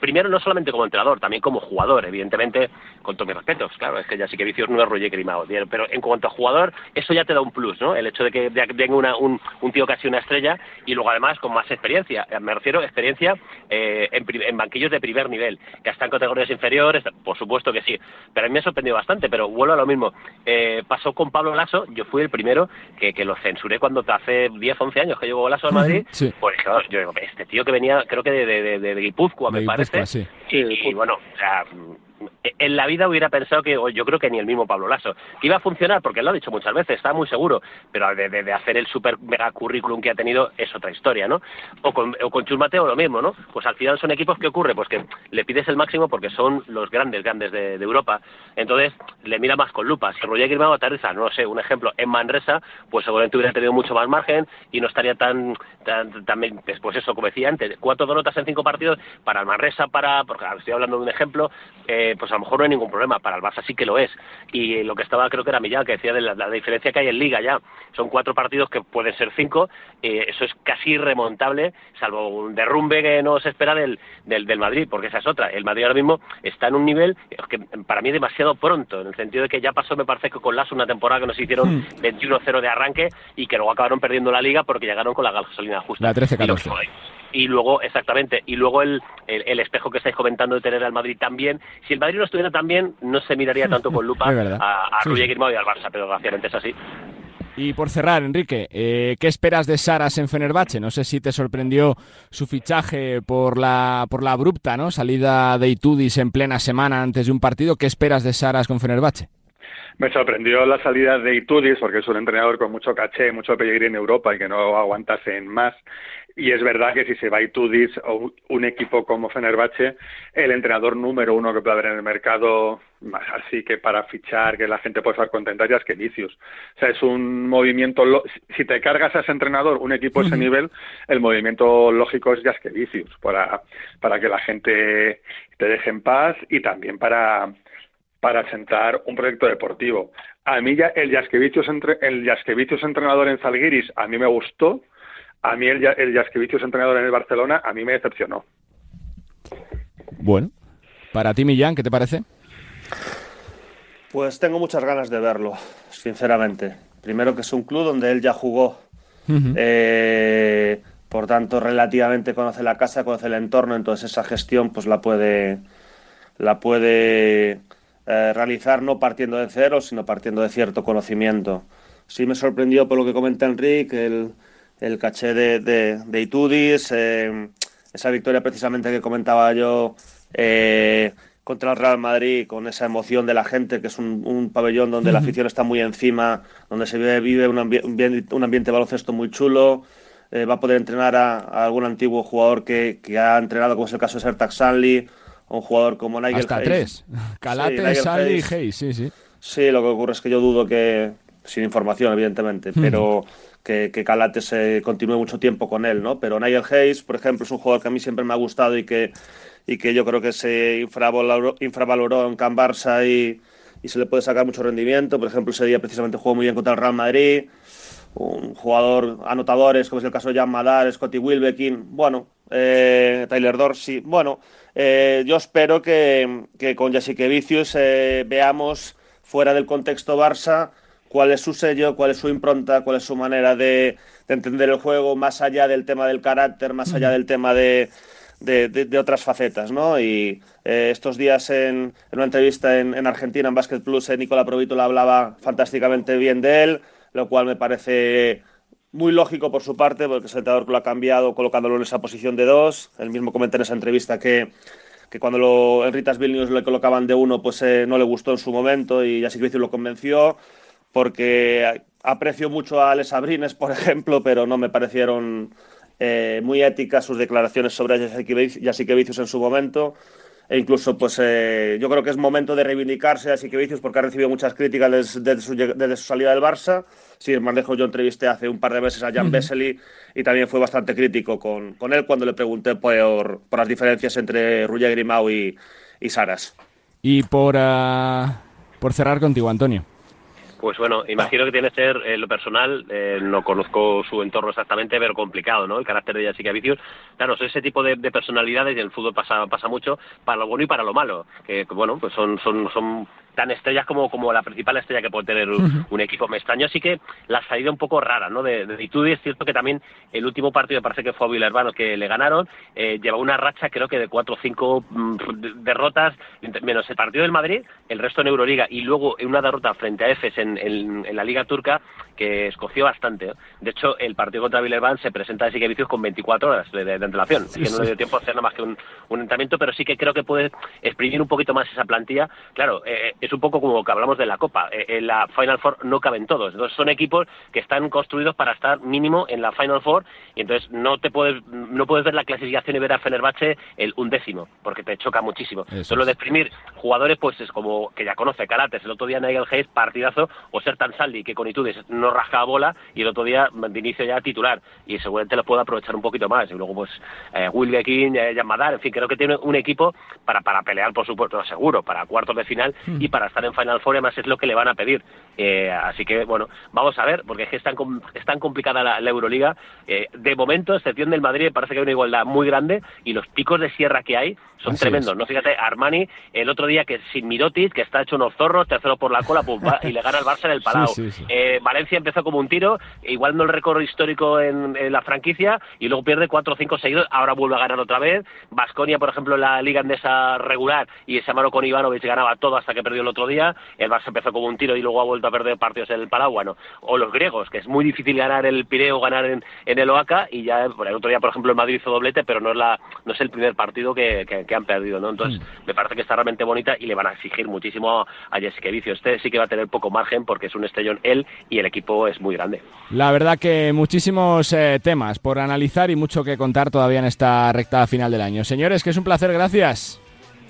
primero no solamente como entrenador, también como jugador, evidentemente, con todos mis respetos, claro, es que ya sí que Vicios no es Roger Grimao, pero en cuanto a jugador, eso ya te da un plus, ¿no? El hecho de que venga un, un, tío casi una estrella y luego además con más experiencia, me refiero a experiencia eh, en, banquillos de primer nivel, que hasta en categorías inferiores, por supuesto que sí, pero a mí me ha sorprendido bastante, pero vuelvo a lo mismo, eh, pasó con Pablo Lasso, yo fui el primero que, que lo censuré cuando hace 10, 11 años que llegó Lasso a Madrid, pues yo digo, este tío que venía, creo que de, de, de, Guipúzcoa, me parece, y, bueno, o sea, en la vida hubiera pensado que, yo creo que ni el mismo Pablo Lasso, que iba a funcionar, porque él lo ha dicho muchas veces, está muy seguro, pero de, hacer el super mega currículum que ha tenido es otra historia, ¿no? O con, o con Chus Mateo lo mismo, ¿no? Pues al final son equipos que ocurre, pues que le pides el máximo porque son los grandes, grandes de, Europa, entonces le mira más con lupa. Si Roger Grimao aterriza, no sé, un ejemplo, en Manresa, pues seguramente hubiera tenido mucho más margen y no estaría tan, tan, también, pues, eso, como decía antes, cuatro derrotas en cinco partidos para Manresa, para, porque estoy hablando de un ejemplo, eh, eh, pues a lo mejor no hay ningún problema. Para el Barça sí que lo es. Y lo que estaba, creo que era Millán, que decía de la, diferencia que hay en Liga ya. Son cuatro partidos que pueden ser cinco. Eh, eso es casi irremontable, salvo un derrumbe que no se espera del, del, del, Madrid, porque esa es otra. El Madrid ahora mismo está en un nivel que para mí es demasiado pronto, en el sentido de que ya pasó, me parece que con Lasso una temporada que nos hicieron 21-0 hmm. de arranque y que luego acabaron perdiendo la liga porque llegaron con la gasolina justa. La 13-14 y luego, exactamente, y luego el, el, espejo que estáis comentando de tener al Madrid también. Si el Madrid no estuviera tan bien, no se miraría tanto con lupa a, a sí, y al Barça, pero desgraciadamente es así. Y por cerrar, Enrique, eh, ¿qué esperas de Saras en Fenerbahce? No sé si te sorprendió su fichaje por la, por la abrupta ¿no? salida de Itudis en plena semana antes de un partido. ¿Qué esperas de Saras con Fenerbahce? Me sorprendió la salida de Itudis porque es un entrenador con mucho caché, mucho peligro en Europa y que no aguantase en más. Y es verdad que si se va Itudis o un equipo como Fenerbahce, el entrenador número uno que puede haber en el mercado, más así que para fichar, que la gente puede estar contenta, ya es que Vicius. O sea, es un movimiento, si te cargas a ese entrenador, un equipo a ese nivel, el movimiento lógico es ya es que Vicius, para, para que la gente te deje en paz y también para para sentar un proyecto deportivo. A mí ya el Jaskevicius, entre, el entrenador en Zalgiris a mí me gustó, a mí el, el entrenador en el Barcelona a mí me decepcionó. Bueno, para ti Millán, ¿qué te parece? Pues tengo muchas ganas de verlo, sinceramente. Primero que es un club donde él ya jugó. Eh, por tanto, relativamente conoce la casa, conoce el entorno, entonces esa gestión pues la puede la puede eh, realizar no partiendo de cero, sino partiendo de cierto conocimiento. Sí me sorprendió por lo que comenta Enrique, el, el caché de, de, Itudis, eh, esa victoria precisamente que comentaba yo eh, contra el Real Madrid, con esa emoción de la gente, que es un, pabellón donde la afición está muy encima, donde se vive, vive un, un, ambiente de baloncesto muy chulo. va a poder entrenar a, algún antiguo jugador que, que, ha entrenado, como es el caso de Sertak Sanli, un jugador como Nigel Hasta tres. Calate, sí, y Hayes, sí, sí. Sí, lo que ocurre es que yo dudo que, sin información, evidentemente, pero que, que, Calate se continúe mucho tiempo con él, ¿no? Pero Nigel Hayes, por ejemplo, es un jugador que a mí siempre me ha gustado y que, y que yo creo que se infravaloró, infravaloró en Can Barça y, y se le puede sacar mucho rendimiento. Por ejemplo, ese día precisamente jugó muy bien contra el Real Madrid. Un jugador anotadores, como es el caso de Jan Madar, Scotty Wilbekin, bueno, eh, Tyler Dorsey, bueno, eh, yo espero que, con Jessica Vicius eh, veamos fuera del contexto Barça cuál es su sello, cuál es su impronta, cuál es su manera de, entender el juego, más allá del tema del carácter, más allá del tema de, otras facetas, ¿no? Y eh, estos días en, una entrevista en, Argentina, en Basket Plus, Nicola Provito hablaba fantásticamente bien de él, lo cual me parece muy lógico por su parte, porque el entrenador lo ha cambiado colocándolo en esa posición de dos. El mismo comenta en esa entrevista que, que cuando lo, en Ritas Vilnius le colocaban de uno, pues eh, no le gustó en su momento y ya sí que lo convenció, porque aprecio mucho a Alex Abrines, por ejemplo, pero no me parecieron eh, muy éticas sus declaraciones sobre Jasikevicius en su momento e incluso pues eh, yo creo que es momento de reivindicarse a Siquevicius porque ha recibido muchas críticas desde, su, salida del Barça. Sí, más lejos yo entrevisté hace un par de meses a Jan uh y también fue bastante crítico con, con él cuando le pregunté por, por las diferencias entre Ruya Grimau y, y Saras. Y por, ah, por cerrar contigo, Antonio. Pues bueno, imagino que tiene que ser, en lo personal, eh, no conozco su entorno exactamente, pero complicado, ¿no? El carácter de Jessica Vicius. Claro, son ese tipo de, personalidades y en el fútbol pasa, pasa mucho para lo bueno y para lo malo. Que, bueno, pues son, son, son tan estrellas como, como la principal estrella que puede tener un, equipo. Me extraño así que la salida un poco rara, ¿no? De, de es cierto que también el último partido me parece que fue a Villarvano que le ganaron, eh, lleva una racha creo que de cuatro o cinco mm, derrotas, menos el partido del Madrid, el resto en Euroliga y luego una derrota frente a Efes en, en, la Liga Turca que escogió bastante. ¿eh? De hecho, el partido contra Villarvano se presenta de Vicios con 24 horas de, antelación, que no le dio tiempo a hacer nada más que un, un entrenamiento, pero sí que creo que puede exprimir un poquito más esa plantilla. Claro, eh, es un poco como que hablamos de la Copa. Eh, en la Final Four no caben todos. Entonces son equipos que están construidos para estar mínimo en la Final Four y entonces no te puedes no puedes ver la clasificación y ver a Fenerbahce el undécimo porque te choca muchísimo. Solo de exprimir jugadores pues es como que ya conoce Carates, el otro día Nigel Hayes, partidazo, o ser tan Saldi que con Itudes no no rascaba bola y el otro día de inicio ya titular y seguramente lo puede aprovechar un poquito más. Y luego, pues, eh, Will King, eh, Yamadar, en fin, creo que tiene un equipo para, para pelear, por supuesto, seguro, para cuartos de final y para estar en Final Four, además es lo que le van a pedir. Eh, así que, bueno, vamos a ver, porque es que es tan, es tan complicada la, Euroliga. Eh, de momento, excepción del Madrid, parece que hay una igualdad muy grande y los picos de sierra que hay son tremendos, ¿no? Fíjate, Armani, el otro día que sin Mirotic, que está hecho unos zorros, tercero por la cola, y le gana el Barça en el Palau. Eh, Valencia empezó como un tiro, igual no el récord histórico en, la franquicia, y luego pierde cuatro o cinco seguidos, ahora vuelve a ganar otra vez. Vasconia, por ejemplo, la Liga Andesa regular, y ese mano con Ivanovic ganaba todo hasta que perdió el otro día. El Barça empezó como un tiro y luego ha vuelto a perder partidos en el Palau, bueno. O los griegos, que es muy difícil ganar el Pireo, ganar en, el Oaca, y ya el otro día, por ejemplo, el Madrid hizo doblete, pero no es, la, no es el primer partido que, que han perdido, ¿no? Entonces, mm. me parece que está realmente bonita y le van a exigir muchísimo a Jessica Vicio. Este sí que va a tener poco margen porque es un estellón él y el equipo es muy grande. La verdad que muchísimos eh, temas por analizar y mucho que contar todavía en esta recta final del año. Señores, que es un placer, gracias.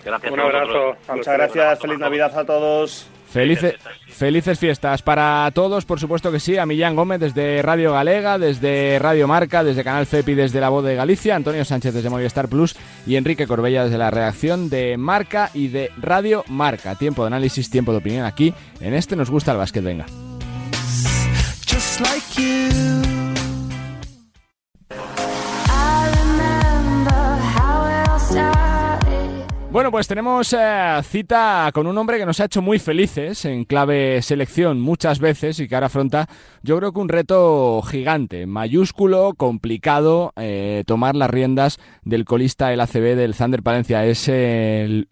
Gracias. Un abrazo. Muchas gracias. Feliz Navidad a todos. Felices, felices fiestas para todos, por supuesto que sí. A Millán Gómez desde Radio Galega, desde Radio Marca, desde Canal FEPI, desde La Voz de Galicia, Antonio Sánchez desde Movistar Plus y Enrique Corbella desde la redacción de Marca y de Radio Marca. Tiempo de análisis, tiempo de opinión aquí. En este nos gusta el básquet, venga. Bueno, pues tenemos eh, cita con un hombre que nos ha hecho muy felices en clave selección muchas veces y que ahora afronta, yo creo que un reto gigante, mayúsculo, complicado, eh, tomar las riendas del colista el ACB del Thunder Palencia. Es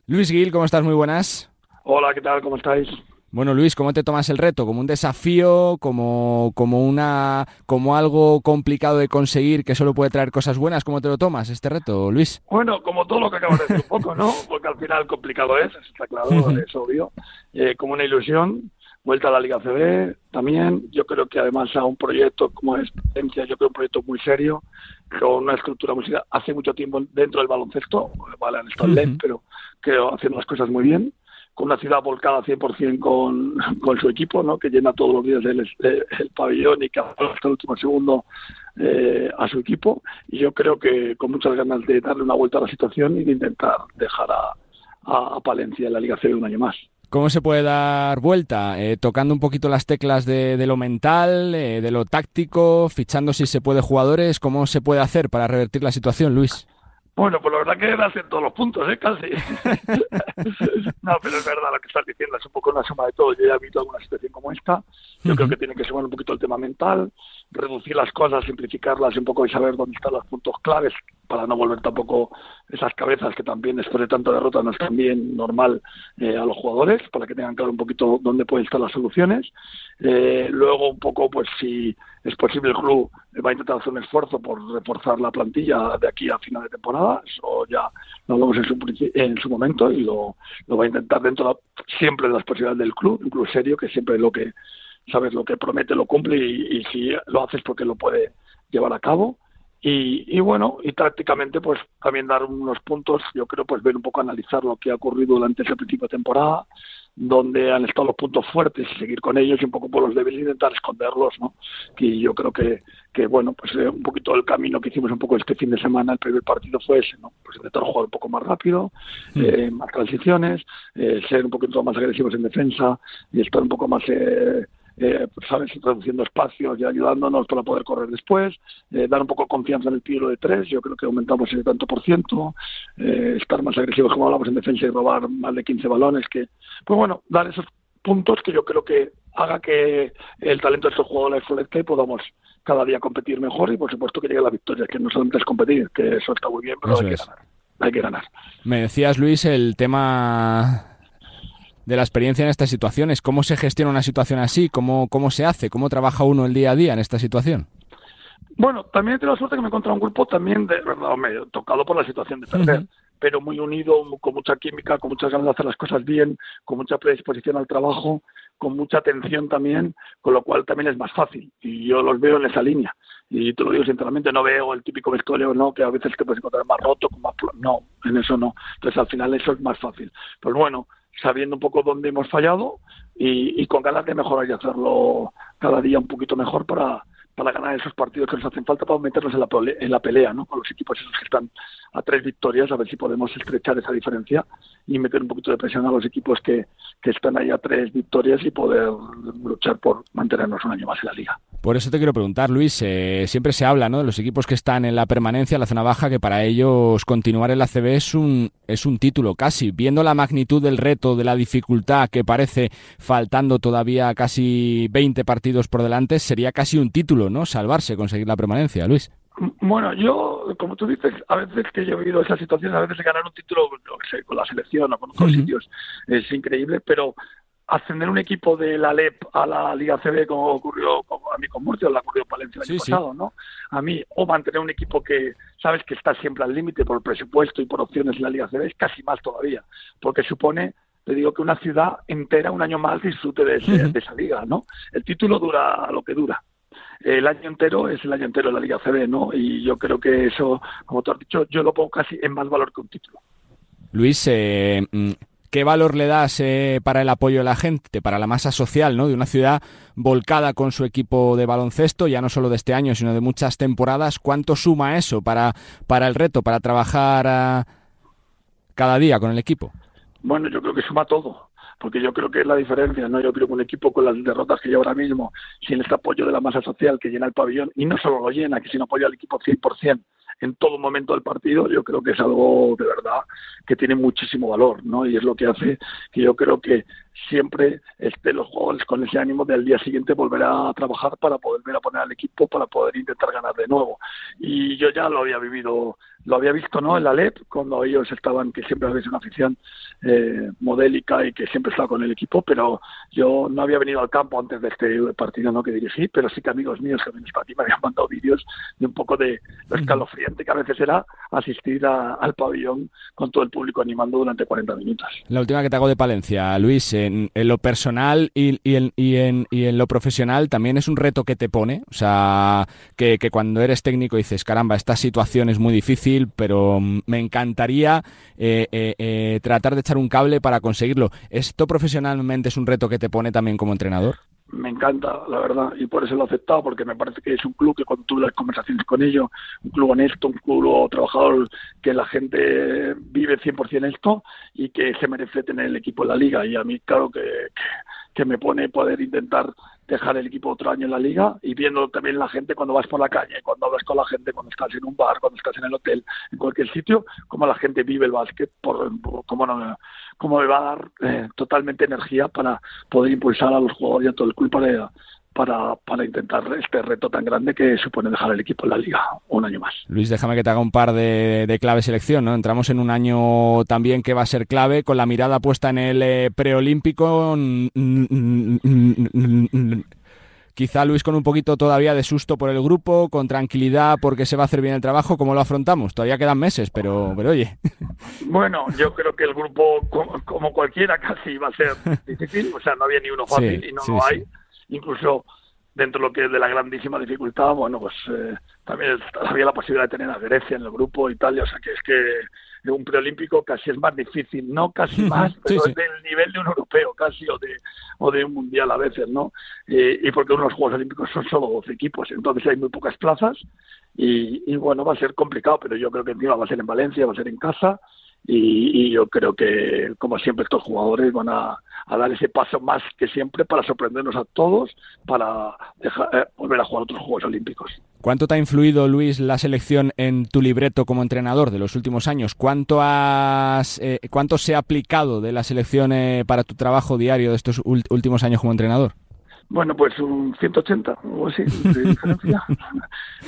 Luis Gil, ¿cómo estás? Muy buenas. Hola, ¿qué tal? ¿Cómo estáis? Bueno, Luis, ¿cómo te tomas el reto? ¿Como un desafío? ¿Como, como, una, como algo complicado de conseguir que solo puede traer cosas buenas? ¿Cómo te lo tomas este reto, Luis? Bueno, como todo lo que acabas de decir un poco, ¿no? Porque al final complicado es, está claro, es obvio. Eh, como una ilusión, vuelta a la Liga CB también. Yo creo que además a un proyecto como es yo creo un proyecto muy serio, con una estructura muy seria. Hace mucho tiempo dentro del baloncesto, vale, han estado pero creo haciendo las cosas muy bien una ciudad volcada 100% con, con su equipo, ¿no? que llena todos los días el, el pabellón y que hasta el último segundo eh, a su equipo. Y yo creo que con muchas ganas de darle una vuelta a la situación y de intentar dejar a, a, Palencia en la Liga C un año más. ¿Cómo se puede dar vuelta? Eh, tocando un poquito las teclas de, de lo mental, eh, de lo táctico, fichando si se puede jugadores. ¿Cómo se puede hacer para revertir la situación, Luis? Bueno, pues la verdad que hacen todos los puntos, ¿eh? Casi. no, pero es verdad lo que estás diciendo, es un poco una suma de todo. Yo ya he visto alguna situación como esta. Yo creo que tiene que sumar un poquito el tema mental, reducir las cosas, simplificarlas un poco y saber dónde están los puntos claves para no volver tampoco esas cabezas que también después de tanta derrota no están bien normal eh, a los jugadores, para que tengan claro un poquito dónde pueden estar las soluciones. Eh, luego un poco, pues si es posible el club va a intentar hacer un esfuerzo por reforzar la plantilla de aquí a final de temporada, eso ya lo vemos en su, en su momento y lo, lo va a intentar dentro siempre de las posibilidades del club, un club serio que siempre lo que sabes lo que promete lo cumple y, si lo haces porque lo puede llevar a cabo. Y, y, bueno y tácticamente pues también dar unos puntos yo creo pues ver un poco analizar lo que ha ocurrido durante ese principio de temporada donde han estado los puntos fuertes y seguir con ellos y un poco por los débiles intentar esconderlos no y yo creo que que bueno pues eh, un poquito el camino que hicimos un poco este fin de semana el primer partido fue ese no pues intentar jugar un poco más rápido mm. eh, más transiciones eh, ser un poquito más agresivos en defensa y estar un poco más eh, eh, ¿sabes? Reduciendo espacios y ayudándonos para poder correr después, eh, dar un poco confianza en el tiro de tres, yo creo que aumentamos ese tanto por ciento, eh, estar más agresivos como hablamos en defensa y robar más de 15 balones, que, pues bueno, dar esos puntos que yo creo que haga que el talento de estos jugadores florezca y podamos cada día competir mejor y por supuesto que llegue la victoria, que no solamente es competir, que eso está muy bien, pero hay que ganar. Hay que ganar. Me decías, Luis, el tema de la experiencia en estas situaciones. ¿Cómo se gestiona una situación así? ¿Cómo, cómo se hace? ¿Cómo trabaja uno el día a día en esta situación? Bueno, también he tenido la suerte que me he encontrado un grupo también de, verdad, tocado por la situación de perder, pero muy unido, con mucha química, con muchas ganas de hacer las cosas bien, con mucha predisposición al trabajo, con mucha atención también, con lo cual también es más fácil. Y yo los veo en esa línea. Y te lo digo sinceramente, no veo el típico vestuario, ¿no? Que a veces que puedes encontrar más roto, con más... No, en eso no. Entonces al final eso es más fácil. Pues bueno, sabiendo un poco dónde hemos fallado y, con ganas de mejorar y hacerlo cada día un poquito mejor para, para ganar esos partidos que nos hacen falta para meternos en la, en la pelea, ¿no? Con los equipos esos que están a tres victorias, a ver si podemos estrechar esa diferencia y meter un poquito de presión a los equipos que, que están ahí a tres victorias y poder luchar por mantenernos un año más en la liga. Por eso te quiero preguntar, Luis, eh, siempre se habla ¿no? de los equipos que están en la permanencia, en la zona baja, que para ellos continuar en la CB es un, es un título casi. Viendo la magnitud del reto, de la dificultad que parece faltando todavía casi 20 partidos por delante, sería casi un título, ¿no? Salvarse, conseguir la permanencia, Luis. Bueno, yo, como tú dices, a veces que yo he vivido esa situación, a veces ganar un título, no sé, con la selección o con otros sitios, es increíble, pero ascender un equipo de la LEP a la Liga CB, como ocurrió a mí con Murcia, o la ocurrió Palencia el año pasado, ¿no? A mí, o mantener un equipo que sabes que está siempre al límite por presupuesto y por opciones en la Liga CB, es casi más todavía, porque supone te digo que una ciudad entera un año más disfrute de, de esa liga, ¿no? El título dura lo que dura el año entero es el año entero de la Liga CB, ¿no? Y yo creo que eso, como tú has dicho, yo lo pongo casi en más valor que un título. Luis, eh, mm, ¿Qué valor le das eh, para el apoyo de la gente, para la masa social ¿no? de una ciudad volcada con su equipo de baloncesto, ya no solo de este año, sino de muchas temporadas? ¿Cuánto suma eso para, para el reto, para trabajar ah, cada día con el equipo? Bueno, yo creo que suma todo, porque yo creo que es la diferencia, ¿no? Yo creo que un equipo con las derrotas que lleva ahora mismo, sin este apoyo de la masa social que llena el pabellón, y no solo lo llena, que sin apoyo al equipo 100%, en todo momento del partido, yo creo que es algo de verdad que tiene muchísimo valor, ¿no? Y es lo que hace que yo creo que siempre estén los jugadores con ese ánimo de al día siguiente volver a trabajar para poder ver a poner al equipo para poder intentar ganar de nuevo. Y yo ya lo había vivido lo había visto no en la LEP cuando ellos estaban que siempre habéis una afición eh, modélica y que siempre estaba con el equipo pero yo no había venido al campo antes de este partido no que dirigí pero sí que amigos míos que para aquí me habían mandado vídeos de un poco de lo escalofriante que a veces era asistir al pabellón con todo el público animando durante 40 minutos. La última que te hago de Palencia Luis en, lo personal y, en, y, en, y en lo profesional también es un reto que te pone o sea que, que cuando eres técnico dices caramba esta situación es muy difícil pero mm, me encantaría eh, eh, eh, tratar de echar un cable para conseguirlo. ¿Esto profesionalmente es un reto que te pone también como entrenador? Me encanta, la verdad, y por eso lo he aceptado, porque me parece que es un club que cuando tuve las conversaciones con ellos, un club honesto, un club trabajador, que la gente vive 100% esto y que se merece tener el equipo en la liga. Y a mí, claro, que, que me pone poder intentar dejar el equipo otro año en la liga y viendo también la gente cuando vas por la calle, cuando hablas con la gente, cuando estás en un bar, cuando estás en el hotel, en cualquier sitio, cómo la gente vive el básquet, por, cómo, no, cómo me va a dar eh, totalmente energía para poder impulsar a los jugadores y a todo el club para, para, para intentar este reto tan grande que supone dejar el equipo en la liga un año más. Luis, déjame que te haga un par de, de clave selección. ¿no? Entramos en un año también que va a ser clave, con la mirada puesta en el eh, preolímpico. Quizá Luis con un poquito todavía de susto por el grupo, con tranquilidad porque se va a hacer bien el trabajo. ¿Cómo lo afrontamos? Todavía quedan meses, pero, pero oye. Bueno, yo creo que el grupo, como, cualquiera, casi va a ser difícil. O sea, no había ni uno fácil y no lo hay incluso dentro de lo que es de la grandísima dificultad, bueno, pues eh, también había la posibilidad de tener a Grecia en el grupo, Italia, o sea que es que un preolímpico casi es más difícil, no casi más, pero es del nivel de un europeo casi o de, o de un mundial a veces, ¿no? y porque unos Juegos Olímpicos son solo 12 equipos, entonces hay muy pocas plazas y, y bueno, va a ser complicado, pero yo creo que encima va a ser en Valencia, va a ser en casa y, yo creo que, como siempre, estos jugadores van a, dar ese paso más que siempre para sorprendernos a todos, para eh, volver a jugar otros Juegos Olímpicos. ¿Cuánto te ha influido, Luis, la selección en tu libreto como entrenador de los últimos años? ¿Cuánto, has, eh, cuánto se ha aplicado de la selección eh, para tu trabajo diario de estos últimos años como entrenador? Bueno, pues un 180 o así de diferencia.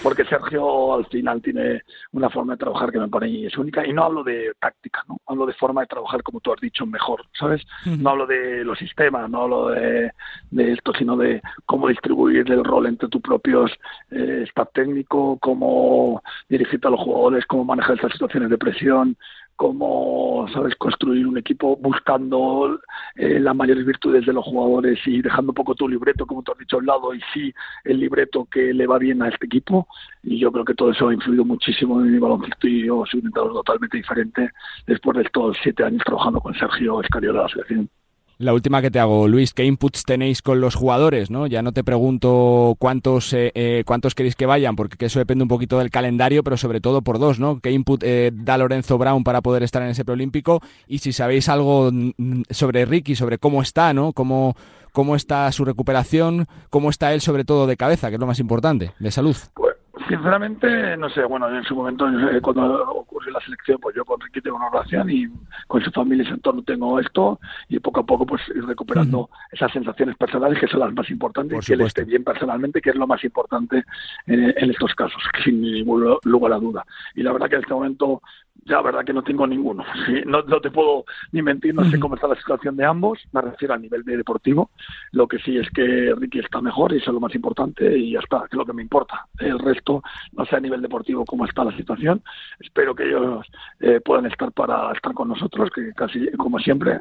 Porque Sergio al final tiene una forma de trabajar que me parece es única. Y no hablo de táctica, ¿no? Hablo de forma de trabajar, como tú has dicho, mejor, ¿sabes? No hablo de los sistemas, no hablo de, esto, sino de cómo distribuir el rol entre tus propios eh, staff técnico, cómo dirigirte a los jugadores, cómo manejar estas situaciones de presión, cómo sabes construir un equipo buscando eh, las mayores virtudes de los jugadores y dejando un poco tu libreto, como tú has dicho, a lado, y sí el libreto que le va bien a este equipo. Y yo creo que todo eso ha influido muchísimo en mi baloncesto y yo soy un entrenador totalmente diferente después de estos siete años trabajando con Sergio Escariola de la selección. La última que te hago, Luis, ¿qué inputs tenéis con los jugadores? ¿no? Ya no te pregunto cuántos, eh, eh, cuántos queréis que vayan, porque eso depende un poquito del calendario, pero sobre todo por dos, ¿no? ¿Qué input eh, da Lorenzo Brown para poder estar en ese preolímpico? Y si sabéis algo mm, sobre Ricky, sobre cómo está, ¿no? Cómo, cómo está su recuperación, cómo está él sobre todo de cabeza, que es lo más importante, de salud. Pues Sinceramente, no sé, bueno, en su momento, cuando ocurrió la selección, pues yo con Ricky tengo una relación y con su familia y su entorno tengo esto y poco a poco pues ir recuperando esas sensaciones personales que son las más importantes y que él esté bien personalmente, que es lo más importante en, en estos casos, sin ningún lugar a duda. Y la verdad que en este momento ya, la verdad que no tengo ninguno. no, no, te puedo ni mentir, no sé cómo está la situación de ambos, me refiero a nivel de deportivo. Lo que sí es que Ricky está mejor y eso es lo más importante y ya está, que es lo que me importa. El resto, no sé a nivel deportivo cómo está la situación. Espero que ellos eh, puedan estar para estar con nosotros, que casi como siempre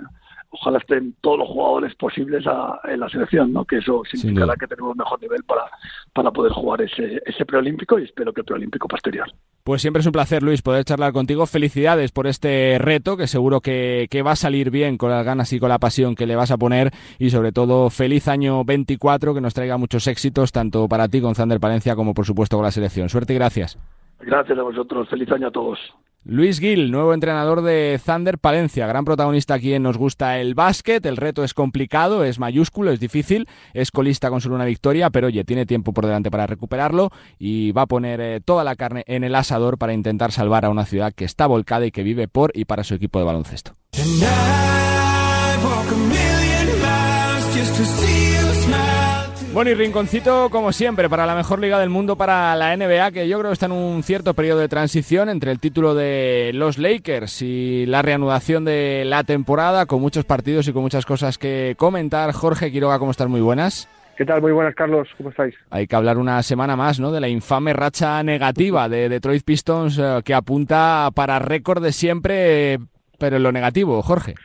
ojalá estén todos los jugadores posibles en la selección, ¿no? que eso significará que tenemos un mejor nivel para, para poder jugar ese, ese preolímpico y espero que el preolímpico posterior. Pues siempre es un placer, Luis, poder charlar contigo. Felicidades por este reto, que seguro que, que, va a salir bien con las ganas y con la pasión que le vas a poner. Y sobre todo, feliz año 24, que nos traiga muchos éxitos, tanto para ti con Zander Palencia como, por supuesto, con la selección. Suerte y gracias. Gracias a vosotros. Feliz año a todos. Luis Gil, nuevo entrenador de Thunder Palencia, gran protagonista aquí en Nos Gusta el Básquet. El reto es complicado, es mayúsculo, es difícil, es colista con solo una victoria, pero oye, tiene tiempo por delante para recuperarlo y va a poner eh, toda la carne en el asador para intentar salvar a una ciudad que está volcada y que vive por y para su equipo de baloncesto. Bueno, y rinconcito, como siempre, para la mejor liga del mundo para la NBA, que yo creo que está en un cierto periodo de transición entre el título de los Lakers y la reanudación de la temporada, con muchos partidos y con muchas cosas que comentar. Jorge Quiroga, ¿cómo estás? Muy buenas. ¿Qué tal? Muy buenas, Carlos. ¿Cómo estáis? Hay que hablar una semana más, ¿no? De la infame racha negativa de Detroit Pistons eh, que apunta para récord de siempre, pero en lo negativo, Jorge.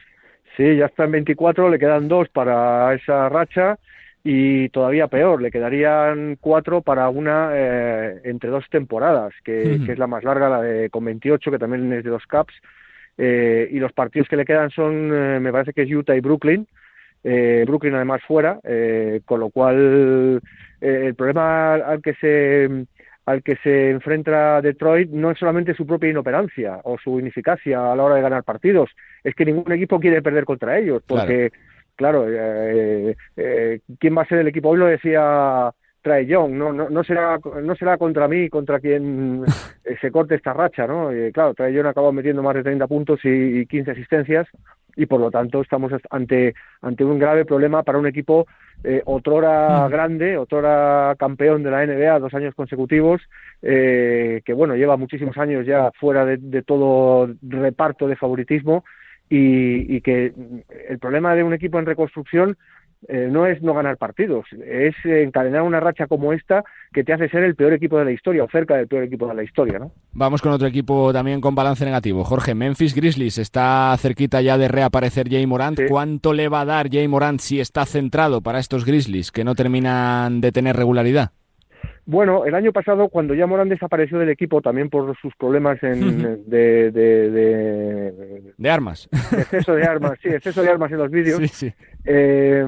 Sí, ya está en 24, le quedan dos para esa racha y todavía peor, le quedarían cuatro para una eh, entre dos temporadas, que, es la más larga, la de con 28, que también es de dos caps, eh, y los partidos que le quedan son, eh, me parece que es Utah y Brooklyn, Brooklyn además fuera, con lo cual el problema al que se al que se enfrenta Detroit no es solamente su propia inoperancia o su ineficacia a la hora de ganar partidos, es que ningún equipo quiere perder contra ellos, porque claro, eh, eh, ¿quién va a ser el equipo? Hoy lo decía Trae Young, no, no, no, será, no será contra mí, contra quien eh, se corte esta racha, ¿no? Y, claro, Trae Young acabó metiendo más de 30 puntos y, y 15 asistencias y por lo tanto estamos ante, ante un grave problema para un equipo eh, otrora mm. grande, otrora campeón de la NBA dos años consecutivos, eh, que bueno, lleva muchísimos años ya fuera de, de todo reparto de favoritismo y, que el problema de un equipo en reconstrucción eh, no es no ganar partidos, es encadenar una racha como esta que te hace ser el peor equipo de la historia o cerca del peor equipo de la historia. ¿no? Vamos con otro equipo también con balance negativo. Jorge, Memphis Grizzlies está cerquita ya de reaparecer Jay Morant. ¿Cuánto le va a dar Jay Morant si está centrado para estos Grizzlies que no terminan de tener regularidad? Bueno, el año pasado, cuando ya Morán desapareció del equipo, también por sus problemas en, de, de, de, armas. exceso de armas, sí, exceso de armas en los vídeos. Eh,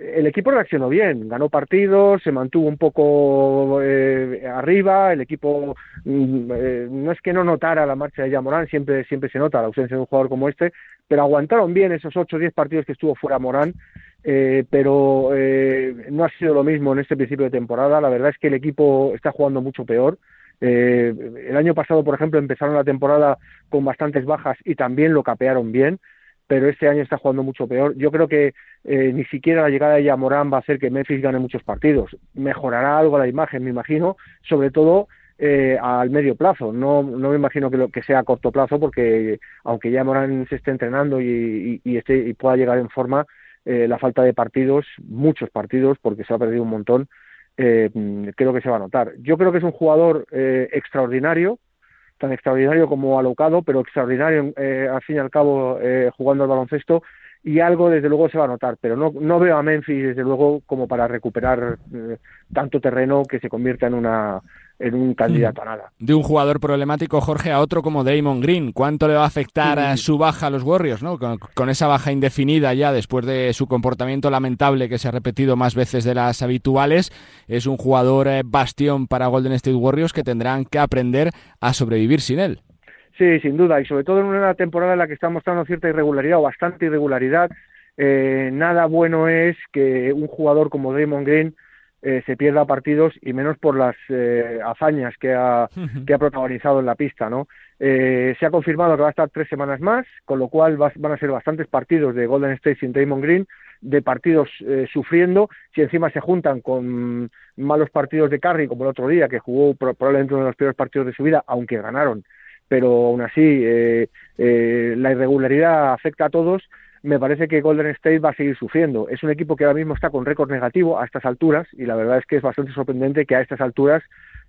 el equipo reaccionó bien, ganó partidos, se mantuvo un poco eh, arriba, el equipo mm, eh, no es que no notara la marcha de Morán, siempre, siempre se nota la ausencia de un jugador como este, pero aguantaron bien esos 8 o 10 partidos que estuvo fuera Morán eh, pero eh, no ha sido lo mismo en este principio de temporada. La verdad es que el equipo está jugando mucho peor. Eh, el año pasado, por ejemplo, empezaron la temporada con bastantes bajas y también lo capearon bien, pero este año está jugando mucho peor. Yo creo que ni siquiera la llegada de Yamorán va a hacer que Memphis gane muchos partidos. Mejorará algo la imagen, me imagino, sobre todo al medio plazo. No, no me imagino que, lo, que sea a corto plazo, porque aunque ya Morán se esté entrenando y, y, esté, y pueda llegar en forma, eh, la falta de partidos, muchos partidos, porque se ha perdido un montón, eh, creo que se va a notar. Yo creo que es un jugador eh, extraordinario, tan extraordinario como alocado, pero extraordinario al fin y al cabo jugando al baloncesto y algo desde luego se va a notar, pero no, no veo a Memphis desde luego como para recuperar eh, tanto terreno que se convierta en una en un candidato a nada. De un jugador problemático, Jorge, a otro como Damon Green. ¿Cuánto le va a afectar a su baja a los Warriors, ¿no? Con, esa baja indefinida ya después de su comportamiento lamentable que se ha repetido más veces de las habituales? Es un jugador eh, bastión para Golden State Warriors que tendrán que aprender a sobrevivir sin él. Sí, sin duda, y sobre todo en una temporada en la que está mostrando cierta irregularidad o bastante irregularidad. Eh, nada bueno es que un jugador como Damon Green eh, se pierda partidos y menos por las eh, hazañas que ha, que ha protagonizado en la pista, ¿no? Eh, se ha confirmado que va a estar tres semanas más, con lo cual van a ser bastantes partidos de Golden State sin Damon Green, de partidos sufriendo, si encima se juntan con malos partidos de Curry, como el otro día, que jugó probablemente uno de los peores partidos de su vida, aunque ganaron, pero aún así la irregularidad afecta a todos, me parece que Golden State va a seguir sufriendo. Es un equipo que ahora mismo está con récord negativo a estas alturas y la verdad es que es bastante sorprendente que a estas alturas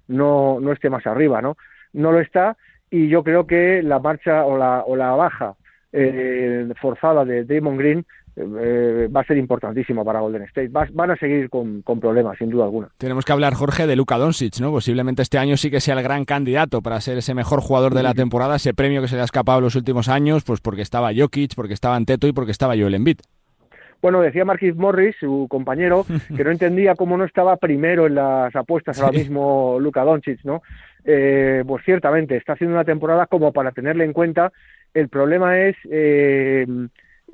no, no esté más arriba, ¿no? No lo está y yo creo que la marcha o la, o la baja eh, forzada de Damon Green eh, va a ser importantísimo para Golden State. van a seguir con, problemas, sin duda alguna. Tenemos que hablar, Jorge, de Luka Doncic, ¿no? Posiblemente este año sí que sea el gran candidato para ser ese mejor jugador de la temporada, ese premio que se le ha escapado en los últimos años, pues porque estaba Jokic, porque estaba Anteto y porque estaba Joel Embiid. Bueno, decía Marquis Morris, su compañero, que no entendía cómo no estaba primero en las apuestas ahora mismo Luka Doncic, ¿no? Eh, pues ciertamente, está haciendo una temporada como para tenerle en cuenta. El problema es eh,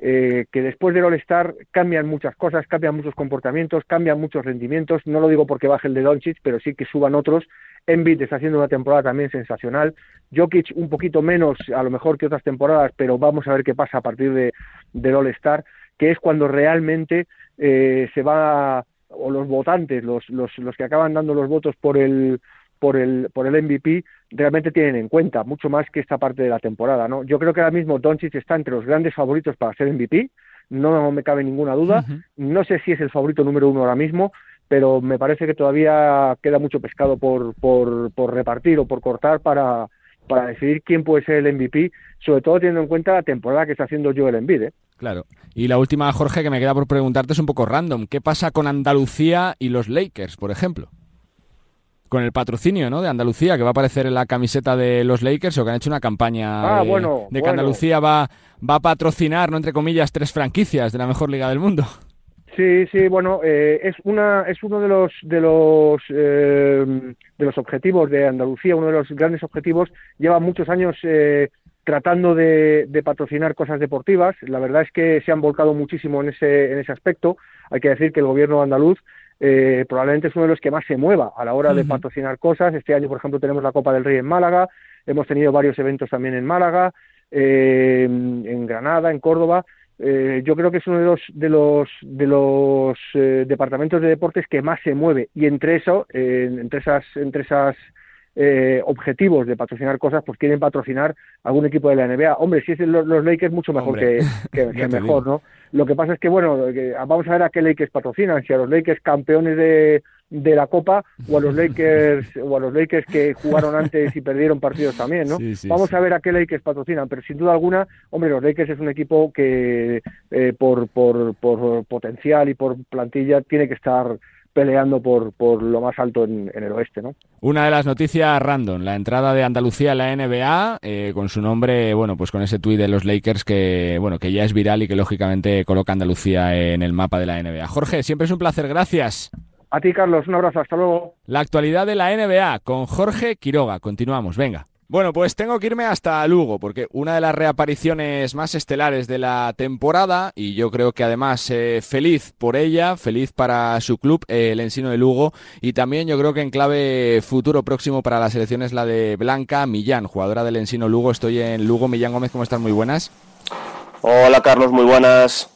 eh, que después del All-Star cambian muchas cosas, cambian muchos comportamientos, cambian muchos rendimientos. No lo digo porque baje el de Doncic, pero sí que suban otros. Embiid está haciendo una temporada también sensacional. Jokic un poquito menos, a lo mejor que otras temporadas, pero vamos a ver qué pasa a partir de, del All-Star, que es cuando realmente eh, se va, o los votantes, los, los, los que acaban dando los votos por el, por el, por el MVP realmente tienen en cuenta, mucho más que esta parte de la temporada. ¿no? Yo creo que ahora mismo Doncic está entre los grandes favoritos para ser MVP, no me cabe ninguna duda. No sé si es el favorito número uno ahora mismo, pero me parece que todavía queda mucho pescado por, por, por repartir o por cortar para, para decidir quién puede ser el MVP, sobre todo teniendo en cuenta la temporada que está haciendo Joel Embiid. ¿eh? Claro. Y la última, Jorge, que me queda por preguntarte es un poco random. ¿Qué pasa con Andalucía y los Lakers, por ejemplo? Con el patrocinio ¿no? de Andalucía, que va a aparecer en la camiseta de los Lakers, o que han hecho una campaña ah, de, que Andalucía va, va a patrocinar, no entre comillas, tres franquicias de la mejor liga del mundo. Sí, sí, bueno, eh, es una es uno de los de los eh, de los objetivos de Andalucía, uno de los grandes objetivos. Lleva muchos años eh, tratando de, de, patrocinar cosas deportivas. La verdad es que se han volcado muchísimo en ese en ese aspecto. Hay que decir que el gobierno andaluz eh, probablemente es uno de los que más se mueva a la hora de patrocinar cosas. Este año, por ejemplo, tenemos la Copa del Rey en Málaga, hemos tenido varios eventos también en Málaga, eh, en Granada, en Córdoba. Eh, yo creo que es uno de los de los de los departamentos de deportes que más se mueve y entre eso, entre esas entre esas objetivos de patrocinar cosas, pues quieren patrocinar algún equipo de la NBA. Hombre, si es los, los Lakers, mucho mejor que, que mejor, ¿no? Lo que pasa es que, bueno, vamos a ver a qué Lakers patrocinan, si a los Lakers campeones de, de la Copa o a los Lakers o a los Lakers que jugaron antes y perdieron partidos también, ¿no? Vamos a ver a qué Lakers patrocinan, pero sin duda alguna, hombre, los Lakers es un equipo que eh, por, por, por potencial y por plantilla tiene que estar peleando por, por lo más alto en, el oeste, ¿no? Una de las noticias random, la entrada de Andalucía a la NBA, eh, con su nombre, bueno, pues con ese tuit de los Lakers que, bueno, que ya es viral y que lógicamente coloca Andalucía en el mapa de la NBA. Jorge, siempre es un placer, gracias. A ti, Carlos, un abrazo, hasta luego. La actualidad de la NBA con Jorge Quiroga. Continuamos, venga. Bueno, pues tengo que irme hasta Lugo, porque una de las reapariciones más estelares de la temporada, y yo creo que además eh, feliz por ella, feliz para su club, eh, el Ensino de Lugo, y también yo creo que en clave futuro próximo para la selección es la de Blanca Millán, jugadora del Ensino Lugo. Estoy en Lugo. Millán Gómez, ¿cómo estás? Muy buenas. Hola Carlos, muy buenas.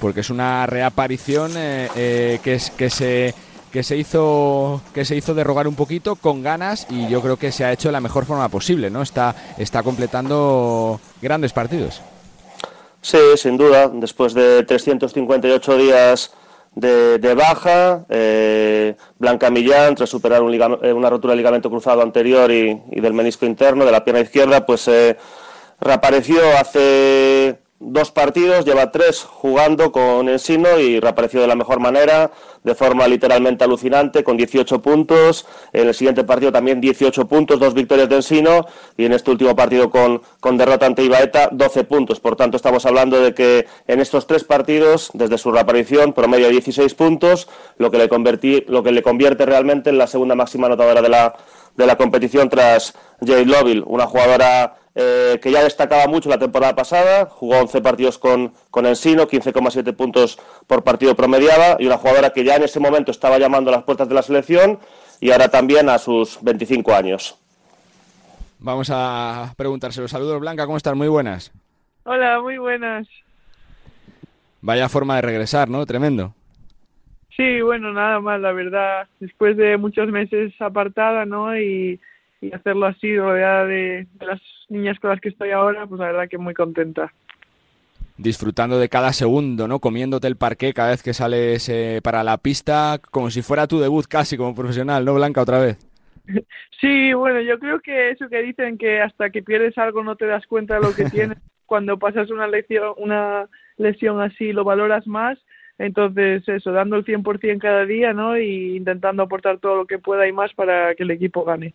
Porque es una reaparición eh, que, es, que se que se hizo que se hizo derrogar un poquito con ganas y yo creo que se ha hecho de la mejor forma posible, ¿no? Está está completando grandes partidos. Sí, sin duda, después de 358 días de, baja, eh, Blanca Millán, tras superar eh, una rotura de ligamento cruzado anterior y, del menisco interno de la pierna izquierda, pues eh, reapareció hace dos partidos, lleva tres jugando con Ensino y reapareció de la mejor manera, de forma literalmente alucinante, con 18 puntos. En el siguiente partido también 18 puntos, dos victorias de Ensino y en este último partido con, con derrota ante Ibaeta 12 puntos. Por tanto, estamos hablando de que en estos tres partidos, desde su reaparición, promedio 16 puntos, lo que le, convertí, lo que le convierte realmente en la segunda máxima anotadora de la, de la competición tras Jade Loville, una jugadora eh, que ya destacaba mucho la temporada pasada, jugó 11 partidos con, con Ensino, 15,7 puntos por partido promediada, y una jugadora que ya en ese momento estaba llamando a las puertas de la selección y ahora también a sus 25 años. Vamos a preguntárselo. Saludos, Blanca, ¿cómo estás? Muy buenas. Hola, muy buenas. Vaya forma de regresar, ¿no? Tremendo. Sí, bueno, nada más, la verdad. Después de muchos meses apartada, ¿no? Y, y hacerlo así, rodeada de, de las niñas con las que estoy ahora, pues la verdad que muy contenta. Disfrutando de cada segundo, ¿no? Comiéndote el parqué cada vez que sales eh, para la pista, como si fuera tu debut casi como profesional, ¿no, Blanca, otra vez? Sí, bueno, yo creo que eso que dicen que hasta que pierdes algo no te das cuenta de lo que tienes, cuando pasas una lesión, una lesión así lo valoras más, entonces eso, dando el 100% cada día, ¿no? Y intentando aportar todo lo que pueda y más para que el equipo gane.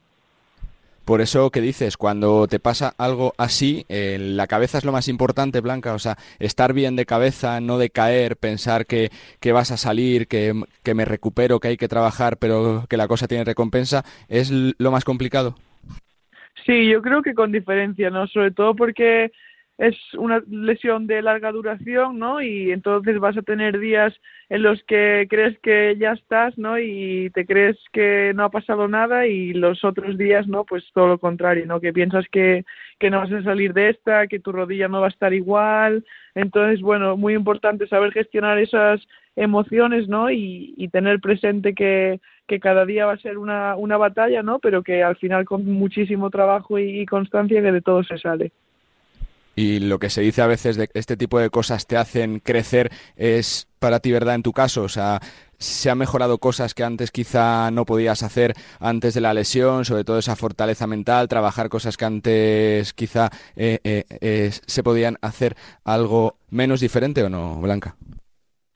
Por eso que dices, cuando te pasa algo así, eh, la cabeza es lo más importante, Blanca. O sea, estar bien de cabeza, no de caer, pensar que, que vas a salir, que, que me recupero, que hay que trabajar, pero que la cosa tiene recompensa, es lo más complicado. Sí, yo creo que con diferencia, ¿no? Sobre todo porque es una lesión de larga duración, ¿no? Y entonces vas a tener días en los que crees que ya estás, ¿no? Y te crees que no ha pasado nada y los otros días, ¿no? Pues todo lo contrario, ¿no? Que piensas que, que no vas a salir de esta, que tu rodilla no va a estar igual. Entonces, bueno, muy importante saber gestionar esas emociones, ¿no? Y, y tener presente que, que cada día va a ser una, una batalla, ¿no? Pero que al final con muchísimo trabajo y, y constancia que de todo se sale. Y lo que se dice a veces de que este tipo de cosas te hacen crecer es para ti verdad en tu caso, o sea, se han mejorado cosas que antes quizá no podías hacer antes de la lesión, sobre todo esa fortaleza mental, trabajar cosas que antes quizá eh, eh, eh, se podían hacer algo menos diferente o no, Blanca.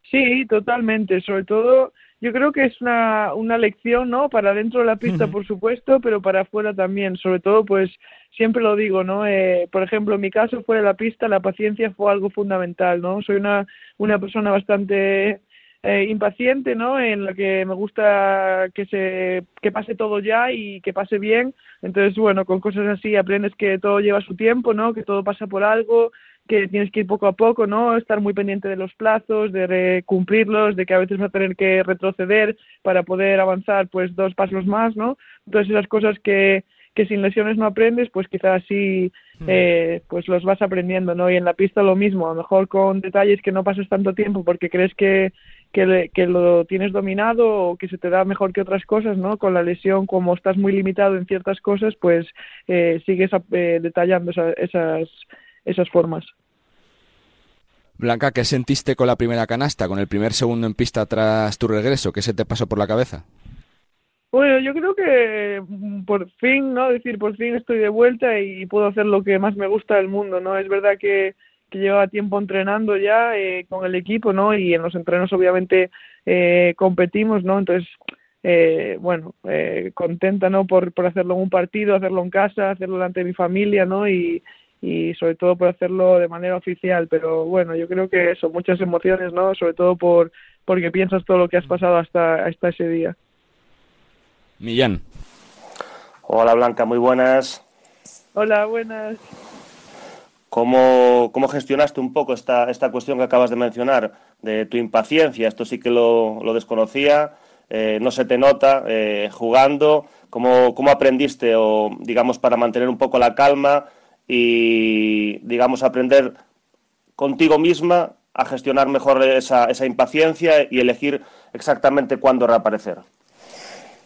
Sí, totalmente, sobre todo yo creo que es una, una lección, ¿no? Para dentro de la pista, por supuesto, pero para afuera también. Sobre todo, pues siempre lo digo, ¿no? Eh, por ejemplo, en mi caso, fuera de la pista, la paciencia fue algo fundamental, ¿no? Soy una, una persona bastante eh, impaciente, ¿no? En la que me gusta que se que pase todo ya y que pase bien. Entonces, bueno, con cosas así aprendes que todo lleva su tiempo, ¿no? Que todo pasa por algo, que tienes que ir poco a poco, ¿no? Estar muy pendiente de los plazos, de cumplirlos, de que a veces vas a tener que retroceder para poder avanzar, pues, dos pasos más, ¿no? Todas esas cosas que, que sin lesiones no aprendes, pues quizás sí, eh, pues los vas aprendiendo, ¿no? Y en la pista lo mismo, a lo mejor con detalles que no pasas tanto tiempo porque crees que, que, que lo tienes dominado o que se te da mejor que otras cosas, ¿no? Con la lesión, como estás muy limitado en ciertas cosas, pues eh, sigues eh, detallando esa, esas esas formas. Blanca, ¿qué sentiste con la primera canasta, con el primer segundo en pista tras tu regreso? ¿Qué se te pasó por la cabeza? Bueno, yo creo que mm, por fin, ¿no? decir, por fin estoy de vuelta y puedo hacer lo que más me gusta del mundo, ¿no? Es verdad que, que llevaba tiempo entrenando ya eh, con el equipo, ¿no? Y en los entrenos obviamente eh, competimos, ¿no? Entonces, eh, bueno, eh, contenta, ¿no? Por, por hacerlo en un partido, hacerlo en casa, hacerlo delante de mi familia, ¿no? Y, y sobre todo por hacerlo de manera oficial. Pero bueno, yo creo que son muchas emociones, ¿no? Sobre todo por porque piensas todo lo que has pasado hasta, hasta ese día. Millán. Hola Blanca, muy buenas. Hola, buenas. ¿Cómo, cómo gestionaste un poco esta, esta cuestión que acabas de mencionar de tu impaciencia? Esto sí que lo, lo desconocía, eh, no se te nota eh, jugando. ¿Cómo, ¿Cómo aprendiste o, digamos, para mantener un poco la calma y, digamos, aprender contigo misma a gestionar mejor esa, esa impaciencia y elegir exactamente cuándo reaparecer?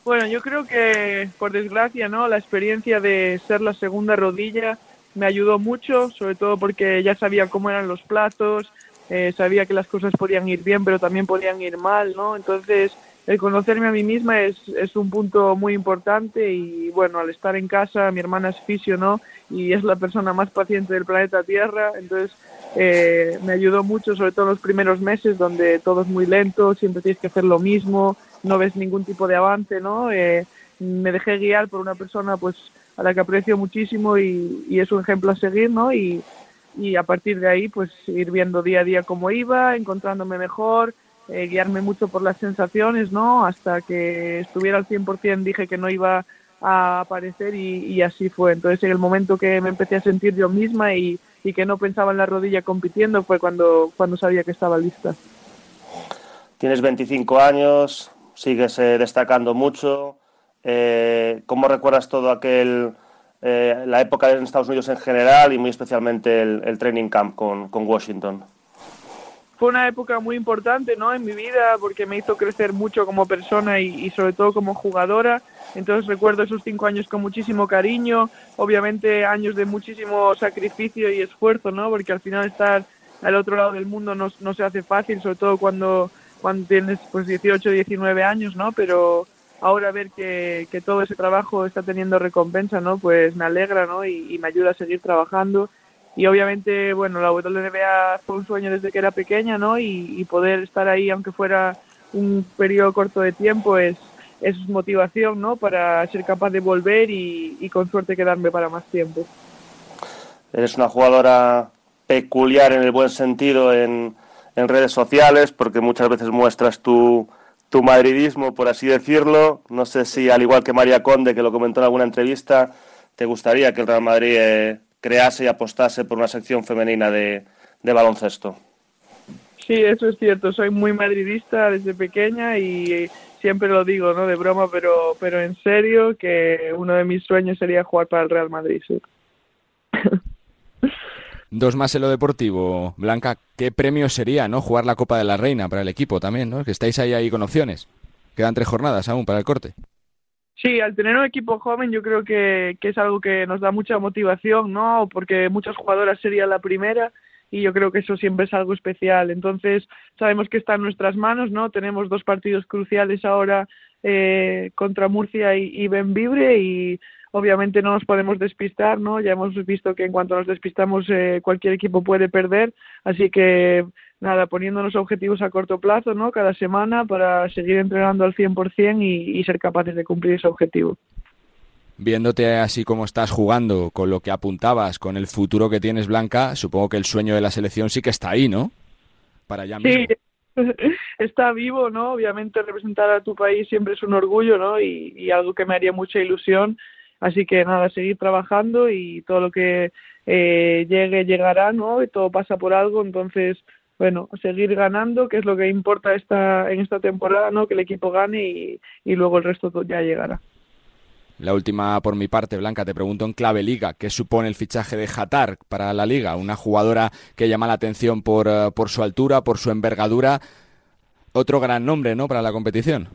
Bueno, yo creo que, por desgracia, ¿no? La experiencia de ser la segunda rodilla me ayudó mucho, sobre todo porque ya sabía cómo eran los plazos, eh, sabía que las cosas podían ir bien, pero también podían ir mal, ¿no? Entonces, el conocerme a mí misma es, es un punto muy importante y bueno, al estar en casa, mi hermana es fisio, ¿no? Y es la persona más paciente del planeta Tierra, entonces eh, me ayudó mucho, sobre todo en los primeros meses, donde todo es muy lento, siempre tienes que hacer lo mismo, no ves ningún tipo de avance, ¿no? Eh, me dejé guiar por una persona pues a la que aprecio muchísimo y, y es un ejemplo a seguir, ¿no? Y, y a partir de ahí pues ir viendo día a día cómo iba, encontrándome mejor, eh, guiarme mucho por las sensaciones, ¿no? Hasta que estuviera al 100% dije que no iba a aparecer y, así fue. Entonces en el momento que me empecé a sentir yo misma y, y, que no pensaba en la rodilla compitiendo fue cuando, cuando sabía que estaba lista. Tienes 25 años, sigues eh, destacando mucho. Eh, ¿Cómo recuerdas todo aquel, eh, la época en Estados Unidos en general y muy especialmente el, el training camp con, con Washington? Fue una época muy importante ¿no? en mi vida porque me hizo crecer mucho como persona y, y, sobre todo como jugadora. Entonces recuerdo esos cinco años con muchísimo cariño, obviamente años de muchísimo sacrificio y esfuerzo, ¿no? porque al final estar al otro lado del mundo no, no se hace fácil, sobre todo cuando, cuando tienes pues 18, 19 años, ¿no? pero ahora ver que, que todo ese trabajo está teniendo recompensa, ¿no? pues me alegra ¿no? y, y me ayuda a seguir trabajando y obviamente, bueno, la WNBA fue un sueño desde que era pequeña, ¿no? Y, poder estar ahí, aunque fuera un periodo corto de tiempo, es, es motivación, ¿no? Para ser capaz de volver y, y con suerte quedarme para más tiempo. Eres una jugadora peculiar en el buen sentido en, en redes sociales, porque muchas veces muestras tu, tu madridismo, por así decirlo. No sé si, al igual que María Conde, que lo comentó en alguna entrevista, te gustaría que el Real Madrid... Eh, crease y apostase por una sección femenina de, de, baloncesto. Sí, eso es cierto. Soy muy madridista desde pequeña y siempre lo digo, no de broma, pero pero en serio que uno de mis sueños sería jugar para el Real Madrid. Sí. Dos más en lo deportivo, Blanca. ¿Qué premio sería, no, jugar la Copa de la Reina para el equipo también, no? Que estáis ahí ahí con opciones. Quedan tres jornadas aún para el corte. Sí, al tener un equipo joven yo creo que, que, es algo que nos da mucha motivación, ¿no? Porque muchas jugadoras sería la primera y yo creo que eso siempre es algo especial. Entonces, sabemos que está en nuestras manos, ¿no? Tenemos dos partidos cruciales ahora eh, contra Murcia y, y y obviamente no nos podemos despistar, ¿no? Ya hemos visto que en cuanto nos despistamos eh, cualquier equipo puede perder, así que nada, poniéndonos objetivos a corto plazo, ¿no? Cada semana para seguir entrenando al 100% y, y ser capaces de cumplir ese objetivo. Viéndote así como estás jugando, con lo que apuntabas, con el futuro que tienes, Blanca, supongo que el sueño de la selección sí que está ahí, ¿no? Para allá mismo. Sí, está vivo, ¿no? Obviamente representar a tu país siempre es un orgullo, ¿no? Y, y algo que me haría mucha ilusión. Así que nada, seguir trabajando y todo lo que eh, llegue, llegará, ¿no? Y todo pasa por algo, entonces bueno, seguir ganando, que es lo que importa esta, en esta temporada, ¿no? Que el equipo gane y, y luego el resto ya llegará. La última por mi parte, Blanca, te pregunto en clave liga, ¿qué supone el fichaje de Hatar para la liga? Una jugadora que llama la atención por, uh, por su altura, por su envergadura, otro gran nombre, ¿no? Para la competición.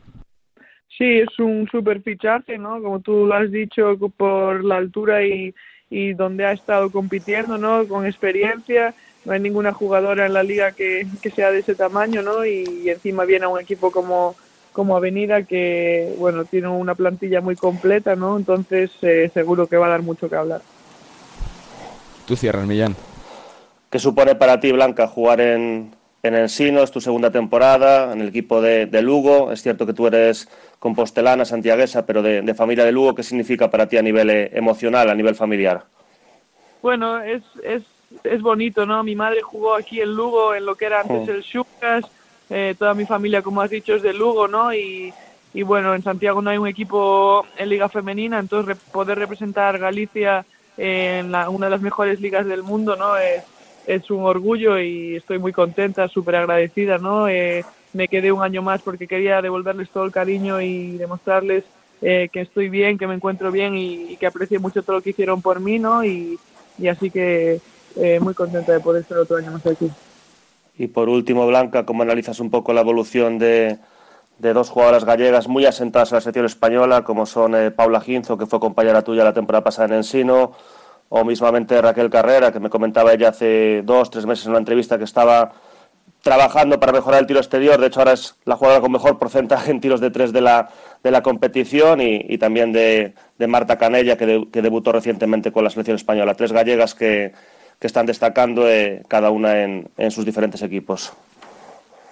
Sí, es un super fichaje, ¿no? Como tú lo has dicho, por la altura y, y donde ha estado compitiendo, ¿no? Con experiencia no hay ninguna jugadora en la liga que, que sea de ese tamaño, ¿no? Y, y, encima viene a un equipo como, como Avenida que, bueno, tiene una plantilla muy completa, ¿no? Entonces eh, seguro que va a dar mucho que hablar. Tú cierras, Millán. ¿Qué supone para ti, Blanca, jugar en, en Ensino? Es tu segunda temporada en el equipo de, de Lugo. Es cierto que tú eres compostelana, santiaguesa, pero de, de familia de Lugo. ¿Qué significa para ti a nivel eh, emocional, a nivel familiar? Bueno, es, es es bonito, ¿no? Mi madre jugó aquí en Lugo, en lo que era antes el Xucas, eh, toda mi familia, como has dicho, es de Lugo, ¿no? Y, y bueno, en Santiago no hay un equipo en liga femenina, entonces re poder representar Galicia en la, una de las mejores ligas del mundo, ¿no? Es, es un orgullo y estoy muy contenta, súper agradecida, ¿no? Eh, me quedé un año más porque quería devolverles todo el cariño y demostrarles eh, que estoy bien, que me encuentro bien y, y, que aprecio mucho todo lo que hicieron por mí, ¿no? Y, y así que eh, muy contenta de poder estar otro año más aquí. Y por último, Blanca, ¿cómo analizas un poco la evolución de, de dos jugadoras gallegas muy asentadas en la selección española, como son eh, Paula Ginzo, que fue compañera tuya la temporada pasada en Ensino, o mismamente Raquel Carrera, que me comentaba ella hace dos, tres meses en una entrevista que estaba trabajando para mejorar el tiro exterior. De hecho, ahora es la jugadora con mejor porcentaje en tiros de tres de la, de la competición y, también de, Marta Canella, que, que, debutó recientemente con la selección española. Tres gallegas que, que están destacando eh, cada una en, en sus diferentes equipos.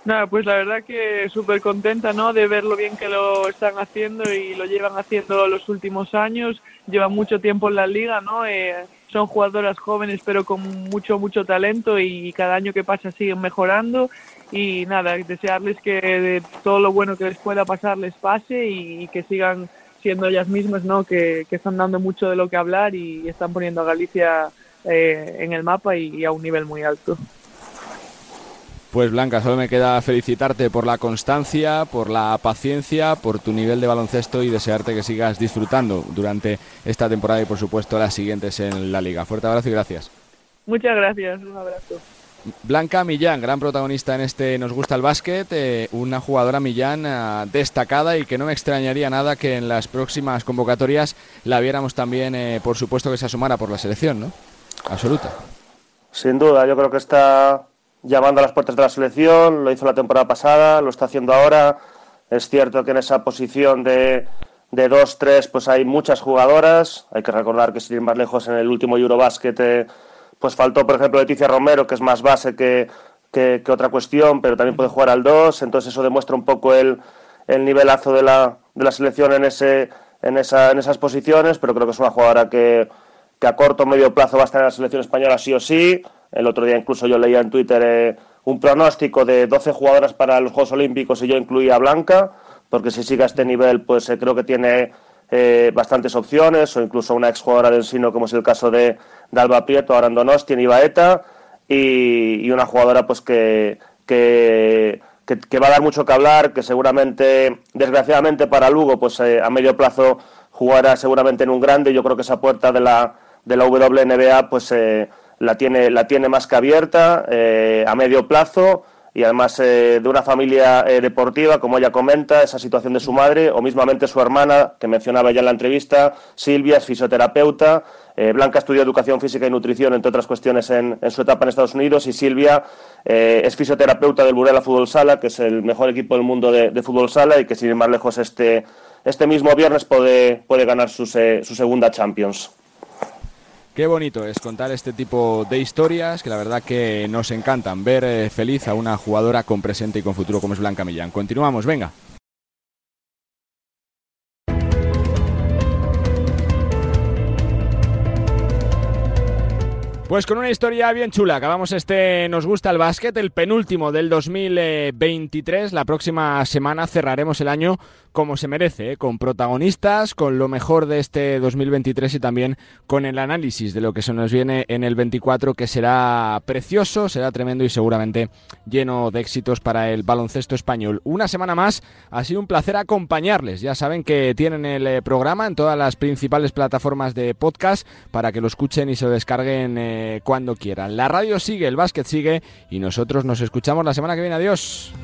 Nada, pues la verdad que súper contenta, ¿no? De ver lo bien que lo están haciendo y lo llevan haciendo los últimos años. Llevan mucho tiempo en la liga, ¿no? Eh, son jugadoras jóvenes pero con mucho, mucho talento y cada año que pasa siguen mejorando. Y nada, desearles que de todo lo bueno que les pueda pasar les pase y, que sigan siendo ellas mismas, ¿no? Que, que, están dando mucho de lo que hablar y están poniendo a Galicia eh, en el mapa y a un nivel muy alto. Pues Blanca, solo me queda felicitarte por la constancia, por la paciencia, por tu nivel de baloncesto y desearte que sigas disfrutando durante esta temporada y por supuesto las siguientes en la liga. Fuerte abrazo y gracias. Muchas gracias, un abrazo. Blanca Millán, gran protagonista en este Nos gusta el básquet, eh, una jugadora Millán eh, destacada y que no me extrañaría nada que en las próximas convocatorias la viéramos también, eh, por supuesto, que se asomara por la selección, ¿no? Absoluta. Sin duda, yo creo que está llamando a las puertas de la selección, lo hizo la temporada pasada, lo está haciendo ahora. Es cierto que en esa posición de, de 2-3 pues hay muchas jugadoras. Hay que recordar que sin ir más lejos en el último Eurobasket eh, pues faltó, por ejemplo, Leticia Romero, que es más base que, que, otra cuestión, pero también puede jugar al 2. Entonces eso demuestra un poco el, el nivelazo de la, de la selección en, ese, en, esa, en esas posiciones, pero creo que es una jugadora que, que a corto o medio plazo va a estar en la selección española sí o sí. El otro día incluso yo leía en Twitter eh, un pronóstico de 12 jugadoras para los Juegos Olímpicos y yo incluía a Blanca, porque si sigue a este nivel, pues eh, creo que tiene eh, bastantes opciones, o incluso una exjugadora del Sino, como es el caso de, Alba Prieto, Donosti, en Ibaeta, y, una jugadora pues que, que, va a dar mucho que hablar, que seguramente, desgraciadamente para Lugo, pues a medio plazo jugará seguramente en un grande. Yo creo que esa puerta de la, de la WNBA, pues la tiene, la tiene más que abierta eh, a medio plazo y además eh, de una familia eh, deportiva, como ella comenta, esa situación de su madre o mismamente su hermana, que mencionaba ya en la entrevista, Silvia, es fisioterapeuta, Blanca estudió educación física y nutrición, entre otras cuestiones, en, su etapa en Estados Unidos y Silvia es fisioterapeuta del Burela Fútbol Sala, que es el mejor equipo del mundo de, fútbol sala y que sin ir más lejos este, este mismo viernes puede, puede ganar su, su segunda Champions. Qué bonito es contar este tipo de historias que la verdad que nos encantan. Ver eh, feliz a una jugadora con presente y con futuro como es Blanca Millán. Continuamos, venga. Pues con una historia bien chula, acabamos este Nos gusta el básquet, el penúltimo del 2023. La próxima semana cerraremos el año como se merece, ¿eh? con protagonistas, con lo mejor de este 2023 y también con el análisis de lo que se nos viene en el 24, que será precioso, será tremendo y seguramente lleno de éxitos para el baloncesto español. Una semana más, ha sido un placer acompañarles. Ya saben que tienen el eh, programa en todas las principales plataformas de podcast para que lo escuchen y se lo descarguen eh, cuando quieran. La radio sigue, el básquet sigue y nosotros nos escuchamos la semana que viene. Adiós.